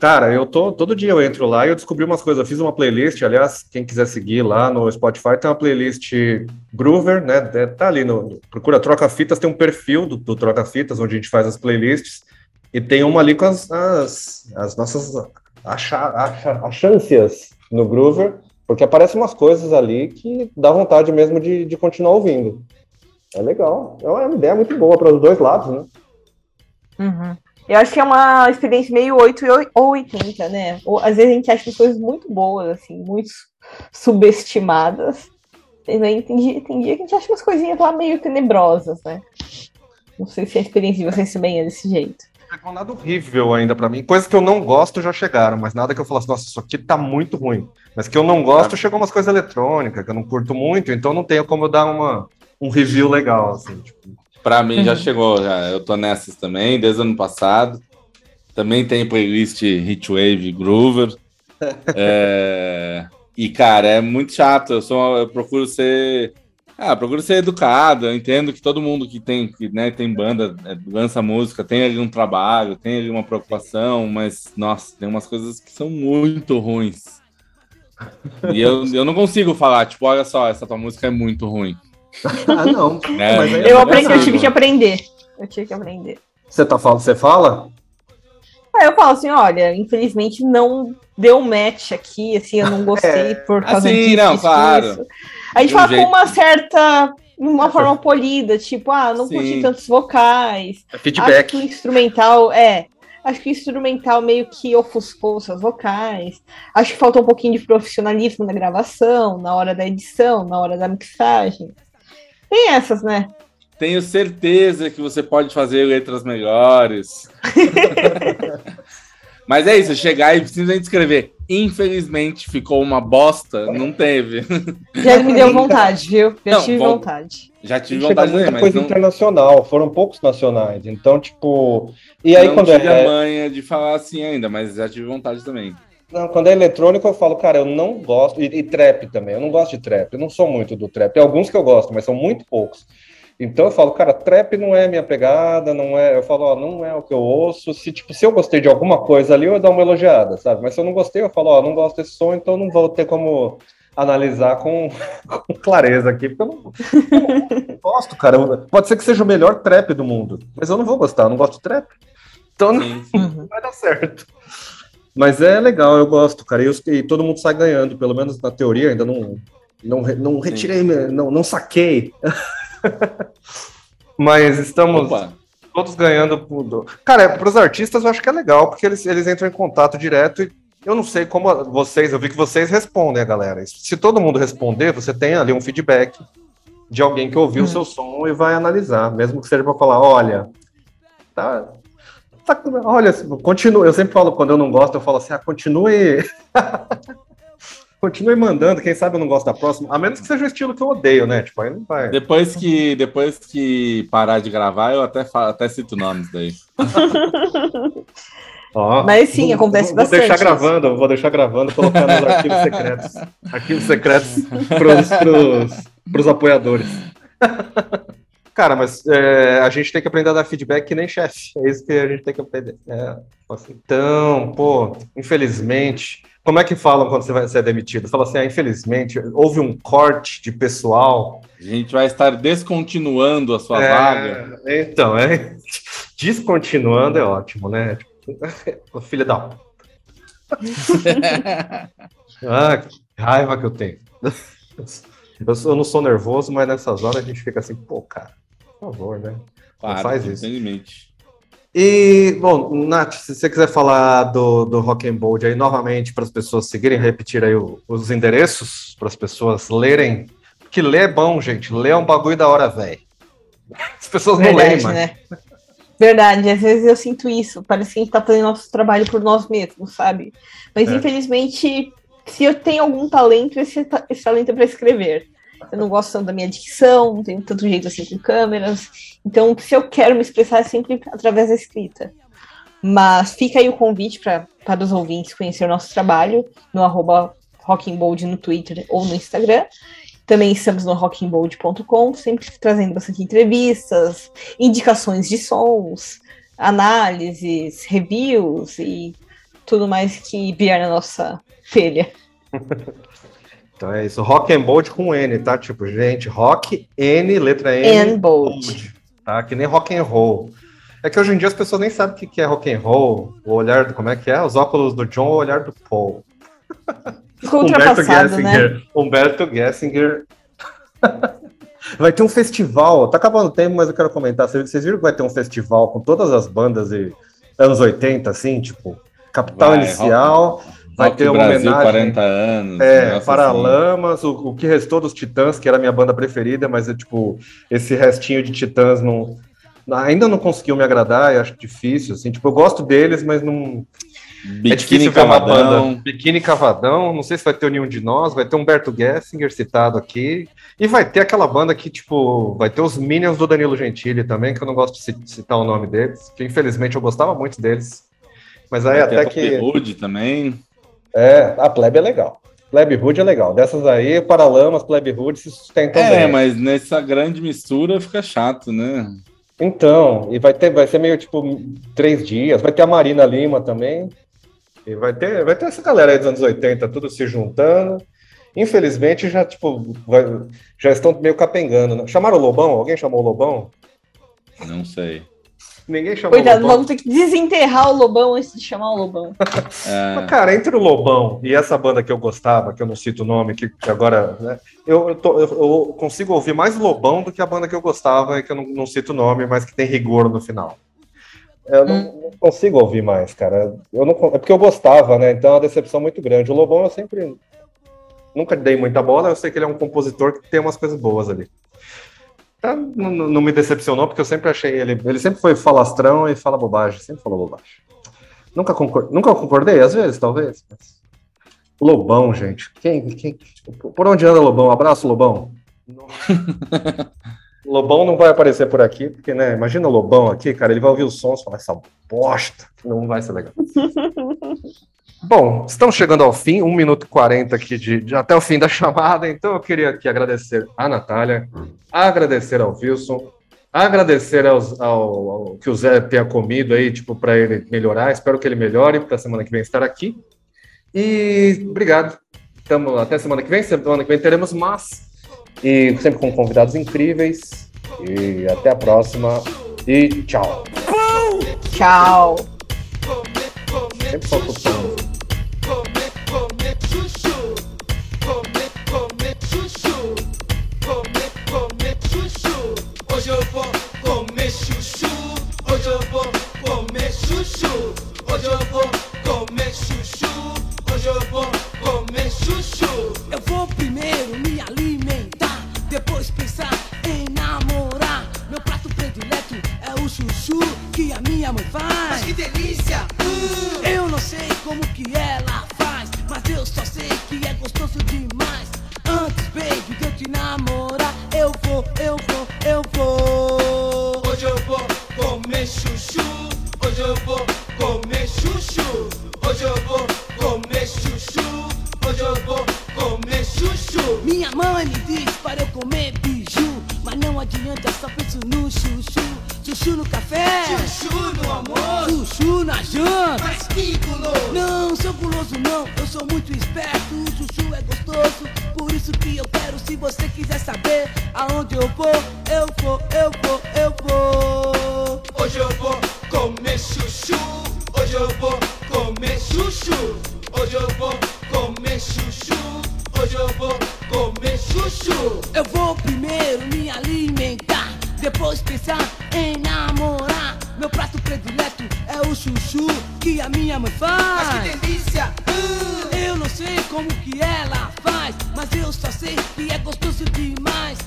Cara, eu tô todo dia eu entro lá e eu descobri umas coisas. Eu fiz uma playlist, aliás, quem quiser seguir lá no Spotify tem uma playlist Groover, né? é, Tá ali no procura Troca Fitas, tem um perfil do, do Troca Fitas onde a gente faz as playlists e tem uma ali com as, as, as nossas achâncias no Groover, porque aparecem umas coisas ali que dá vontade mesmo de, de continuar ouvindo. É legal, é uma ideia muito boa para os dois lados, né? Uhum. Eu acho que é uma experiência meio 8 e oi- ou 80, né? Ou, às vezes a gente acha as coisas muito boas, assim, muito subestimadas. Aí tem dia, que a gente acha umas coisinhas lá meio tenebrosas, né? Não sei se a experiência de vocês também é desse jeito. Pegou nada horrível ainda pra mim. Coisas que eu não gosto já chegaram, mas nada que eu falasse, nossa, isso aqui tá muito ruim. Mas que eu não gosto, chegou umas coisas eletrônicas, que eu não curto muito, então não tenho como eu dar uma, um review legal, assim, tipo. Pra mim já chegou, já. Eu tô nessas também, desde o ano passado. Também tem playlist Hitwave Groover. É, E, cara, é muito chato. Eu, sou, eu procuro ser. Ah, procuro ser educado. Eu entendo que todo mundo que tem, que, né, tem banda, é, lança música, tem ali um trabalho, tem ali uma preocupação, mas, nossa, tem umas coisas que são muito ruins. E eu, eu não consigo falar, tipo, olha só, essa tua música é muito ruim. Ah, não. É, mas aí É Eu é aprendi, eu tive que aprender. Eu tive que aprender. Você tá falando, você fala? Aí eu falo assim, olha, infelizmente não deu match aqui, assim, eu não gostei por causa Assim, disso, não, disso, claro. disso. A gente um fala jeito. com uma certa, uma forma polida, tipo, ah, não Sim. curti tantos vocais. É Acho feedback. que o instrumental, é, acho que o instrumental meio que ofuscou seus vocais. Acho que faltou um pouquinho de profissionalismo na gravação, na hora da edição, na hora da mixagem. Tem essas, né? Tenho certeza que você pode fazer letras melhores. Mas é isso, chegar e simplesmente escrever. Infelizmente ficou uma bosta, não teve. Já me deu vontade, viu? Já Não, tive bom, vontade. Já tive Chega vontade muita coisa não, internacional, foram poucos nacionais. Então, tipo. E aí, não quando tive a é, manha de falar assim ainda, mas já tive vontade também. não, quando é eletrônico, eu falo, cara, eu não gosto. E, e trap também, eu não gosto de trap. Eu não sou muito do trap. Tem alguns que eu gosto, mas são muito poucos. Então eu falo, cara, trap não é minha pegada, não é. Eu falo, ó, não é o que eu ouço. Se, tipo, se eu gostei de alguma coisa ali, eu dou uma elogiada, sabe? Mas se eu não gostei, eu falo, ó, não gosto desse som, então não vou ter como analisar com, com clareza aqui, porque eu não, eu não gosto, cara. Eu- Pode ser que seja o melhor trap do mundo, mas eu não vou gostar, eu não gosto de trap. Então não vai dar certo. Mas é legal, eu gosto, cara. E, e todo mundo sai ganhando, pelo menos na teoria, ainda não, não, não retirei, não, não saquei. Mas estamos Opa, todos ganhando. Por... Cara, para os artistas eu acho que é legal, porque eles, eles entram em contato direto e eu não sei como vocês, eu vi que vocês respondem a galera. Se todo mundo responder, você tem ali um feedback de alguém que ouviu o seu som e vai analisar, mesmo que seja para falar, olha, tá, tá- olha, continua. Eu sempre falo quando eu não gosto, eu falo assim, ah, continue, continue mandando. Quem sabe eu não gosto da próxima, a menos que seja o estilo que eu odeio, né? Tipo, aí não vai. depois que, depois que parar de gravar, eu até, falo, até cito nomes daí. Ó, Mas sim, vou- acontece vou, bastante Vou deixar isso. gravando, vou deixar gravando, colocar nos arquivos secretos. Arquivos secretos pros, pros, pros apoiadores. Cara, mas é, a gente tem que aprender a dar feedback que nem chefe. É isso que a gente tem que aprender. É, assim, então, pô, infelizmente. Como é que falam quando você vai ser demitido? Fala assim, ah, infelizmente, houve um corte de pessoal. A gente vai estar descontinuando a sua É, vaga. Então, é. Descontinuando é ótimo, né? Tipo, filha da. ah, que raiva que eu tenho. Eu, sou- eu não sou nervoso, mas nessas horas a gente fica assim, pô, cara, por favor, né? Claro, faz isso. infelizmente. E, bom, Nath, se você quiser falar do, do Rock and Bold aí novamente para as pessoas seguirem, repetir aí o- os endereços para as pessoas lerem. Que ler é bom, gente. Ler é um bagulho da hora, velho. As pessoas não leem, Verdade, né? Verdade, às vezes eu sinto isso. Parece que a gente tá fazendo nosso trabalho por nós mesmos, sabe? Mas É. infelizmente, se eu tenho algum talento, esse, esse talento é para escrever. Eu não gosto tanto da minha dicção, não tenho tanto jeito assim com câmeras. Então, se eu quero me expressar, é sempre através da escrita. Mas fica aí o convite para os ouvintes conhecer o nosso trabalho no arroba no Twitter ou no Instagram. Também estamos no rock'n'bold.com, sempre trazendo bastante entrevistas, indicações de sons, análises, reviews e tudo mais que vier na nossa telha. Então é isso. Rock and Bold com N, tá? Tipo, gente, rock, N, letra N. And bold. Tá? Que nem rock and roll. É que hoje em dia as pessoas nem sabem o que é rock and roll, o olhar do. Como é que é? Os óculos do John, o olhar do Paul. Ficou Humberto ultrapassado, né? Gessinger. Humberto Gessinger. Vai ter um festival, tá acabando o tempo, mas eu quero comentar. Vocês viram que vai ter um festival com todas as bandas de anos 80, assim, tipo, Capital Vai, Inicial, vai ter uma Brasil, homenagem. 40 anos. É, negócio assim. Paralamas, o, o que restou dos Titãs, que era a minha banda preferida, mas é tipo, esse restinho de Titãs não, ainda não conseguiu me agradar, eu acho difícil, assim, tipo, eu gosto deles, mas não... Biquíni é difícil ver uma Cavadão. banda. Biquíni Cavadão, não sei se vai ter nenhum de nós, vai ter Humberto Gessinger citado aqui, e vai ter aquela banda que, tipo, vai ter os Minions do Danilo Gentili também, que eu não gosto de ci- citar o nome deles, que infelizmente eu gostava muito deles, mas aí Vai até que... Hood também. É, a Plebe é legal. Plebe Hood é legal. Dessas aí, Paralamas, Plebe Hood se sustentam É, bem. mas nessa grande mistura fica chato, né? Então, e vai ter, vai ser meio tipo três dias. Vai ter a Marina Lima também. E vai ter, vai ter essa galera aí dos anos 80, tudo se juntando. Infelizmente, já, tipo, vai- já estão meio capengando. né? Chamaram o Lobão? Alguém chamou o Lobão? Não sei. Ninguém chamou Coitado, o Lobão. vamos ter que desenterrar o Lobão antes de chamar o Lobão. É, Mas, cara, entre o Lobão e essa banda que eu gostava, que eu não cito o nome, que, que agora, né, eu, eu, tô- eu- eu consigo ouvir mais Lobão do que a banda que eu gostava e que eu não, não cito o nome, mas que tem rigor no final. Eu não, não consigo ouvir mais, cara. Eu não, é porque eu gostava, né? Então é uma decepção muito grande. O Lobão eu sempre nunca dei muita bola, eu sei que ele é um compositor que tem umas coisas boas ali. Tá, não, não- não me decepcionou, porque eu sempre achei ele. Ele sempre foi falastrão e fala bobagem, sempre falou bobagem. Nunca, concor nunca concordei, às vezes, talvez. mas- Lobão, gente. Quem, quem, por onde anda Lobão? Abraço, Lobão. Lobão não vai aparecer por aqui, porque, né? Imagina o Lobão aqui, cara, ele vai ouvir os sons e falar essa bosta. Não vai ser legal. Bom, estamos chegando ao fim, 1 minuto e 40 aqui de, de- até o fim da chamada, então eu queria aqui agradecer a Natália, agradecer ao Wilson, agradecer aos- ao, ao que o Zé tenha comido aí, tipo, para ele melhorar. Espero que ele melhore para semana que vem estar aqui. E obrigado. Tamo, até semana que vem. Semana que vem teremos mais. E sempre com convidados incríveis. E até a próxima. E tchau. Tchau. Sempre falta chuchu. Hoje eu vou comer chuchu. Hoje eu vou comer chuchu. Eu vou primeiro me alimentar, depois pensar em namorar. Meu prato predileto é o chuchu que a minha mãe faz. Mas que delícia! Eu não sei como que ela faz, mas eu só sei que é gostoso demais. Antes, baby, de eu te namorar, eu vou, eu vou, eu vou. Hoje eu vou comer chuchu. Hoje eu vou comer chuchu. Hoje eu vou comer chuchu. Minha mãe me diz para eu comer biju, mas não adianta, só penso no chuchu. Chuchu no café, chuchu no almoço, chuchu na janta. Mas que guloso! Não sou guloso não, eu sou muito esperto. O chuchu é gostoso, por isso que eu quero. Se você quiser saber aonde eu vou, eu vou, eu vou, eu vou. Hoje eu vou comer chuchu. Hoje eu vou comer chuchu. Hoje eu vou comer chuchu. Hoje eu vou comer chuchu. Eu vou primeiro me alimentar, depois pensar em namorar. Meu prato predileto é o chuchu que a minha mãe faz. Mas que delícia! Eu não sei como que ela faz, mas eu só sei que é gostoso demais.